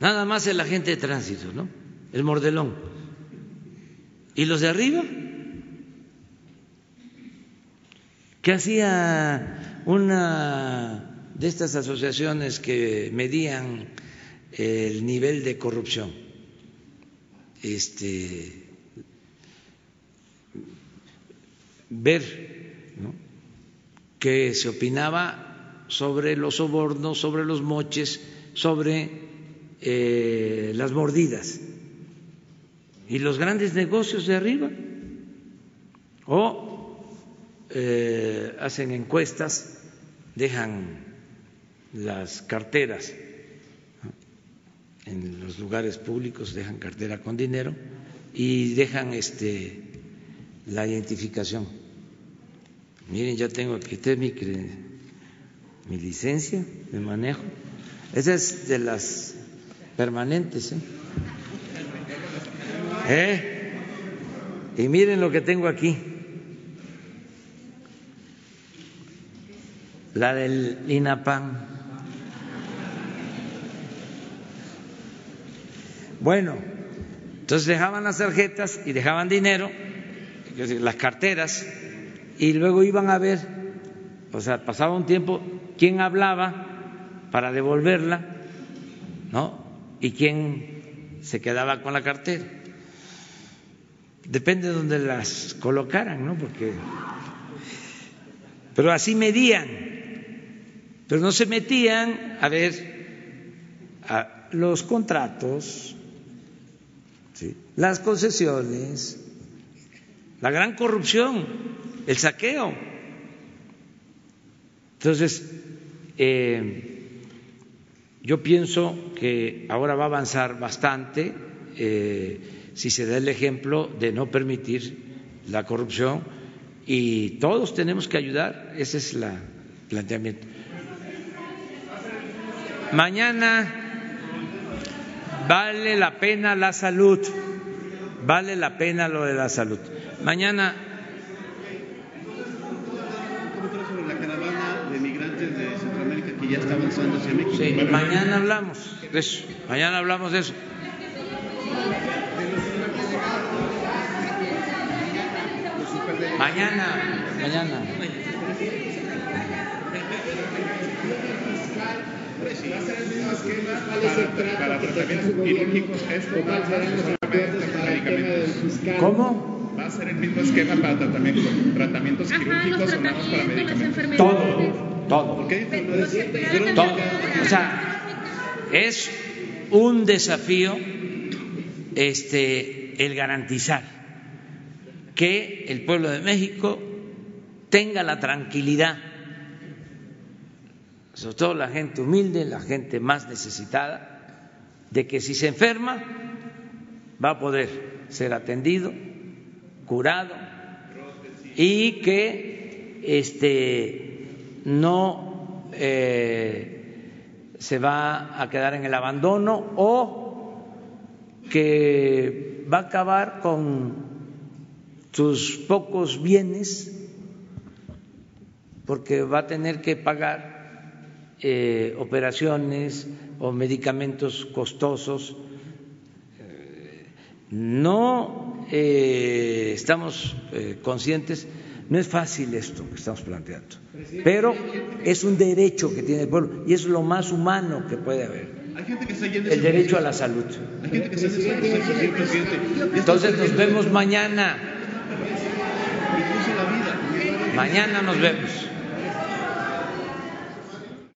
Nada más el agente de tránsito, ¿no? El mordelón. ¿Y los de arriba? ¿Qué hacía una de estas asociaciones que medían el nivel de corrupción? Este ver, ¿no? que se opinaba sobre los sobornos, sobre los moches, sobre eh, las mordidas y los grandes negocios de arriba. O eh, hacen encuestas, dejan las carteras en los lugares públicos, dejan cartera con dinero y dejan este, la identificación Miren, ya tengo aquí mi, mi licencia de manejo. Esa es de las permanentes. ¿eh? ¿Eh? Y miren lo que tengo aquí. La del INAPAM. Bueno, entonces dejaban las tarjetas y dejaban dinero, las carteras y luego iban a ver, o sea, pasaba un tiempo quién hablaba para devolverla, ¿no? Y quién se quedaba con la cartera. Depende de donde las colocaran, ¿no? Porque pero así medían, pero no se metían a ver los contratos, las concesiones, la gran corrupción, el saqueo. Entonces, eh, yo pienso que ahora va a avanzar bastante eh, si se da el ejemplo de no permitir la corrupción y todos tenemos que ayudar, ese es el planteamiento. Mañana vale la pena la salud, vale la pena lo de la salud. Mañana sobre la caravana de migrantes de Centroamérica que ya está avanzando hacia México. Sí, mañana hablamos de eso, mañana hablamos de eso. Mañana, mañana. Para, tratamientos quirúrgicos. ¿Cómo? ¿Va a ser el mismo esquema para tratamientos, tratamientos quirúrgicos o nada más para medicamentos? Todo, todo. ¿Por qué? Todo. O sea, es un desafío este, el garantizar que el pueblo de México tenga la tranquilidad, sobre todo la gente humilde, la gente más necesitada, de que si se enferma va a poder ser atendido, curado y que este no eh, se va a quedar en el abandono o que va a acabar con sus pocos bienes porque va a tener que pagar eh, operaciones o medicamentos costosos. No eh, estamos eh, conscientes, no es fácil esto que estamos planteando, pero es un derecho que tiene el pueblo y es lo más humano que puede haber. Hay gente que está yendo El derecho a la salud. Hay gente que está yendo señor presidente. Entonces nos vemos mañana. Mañana nos vemos.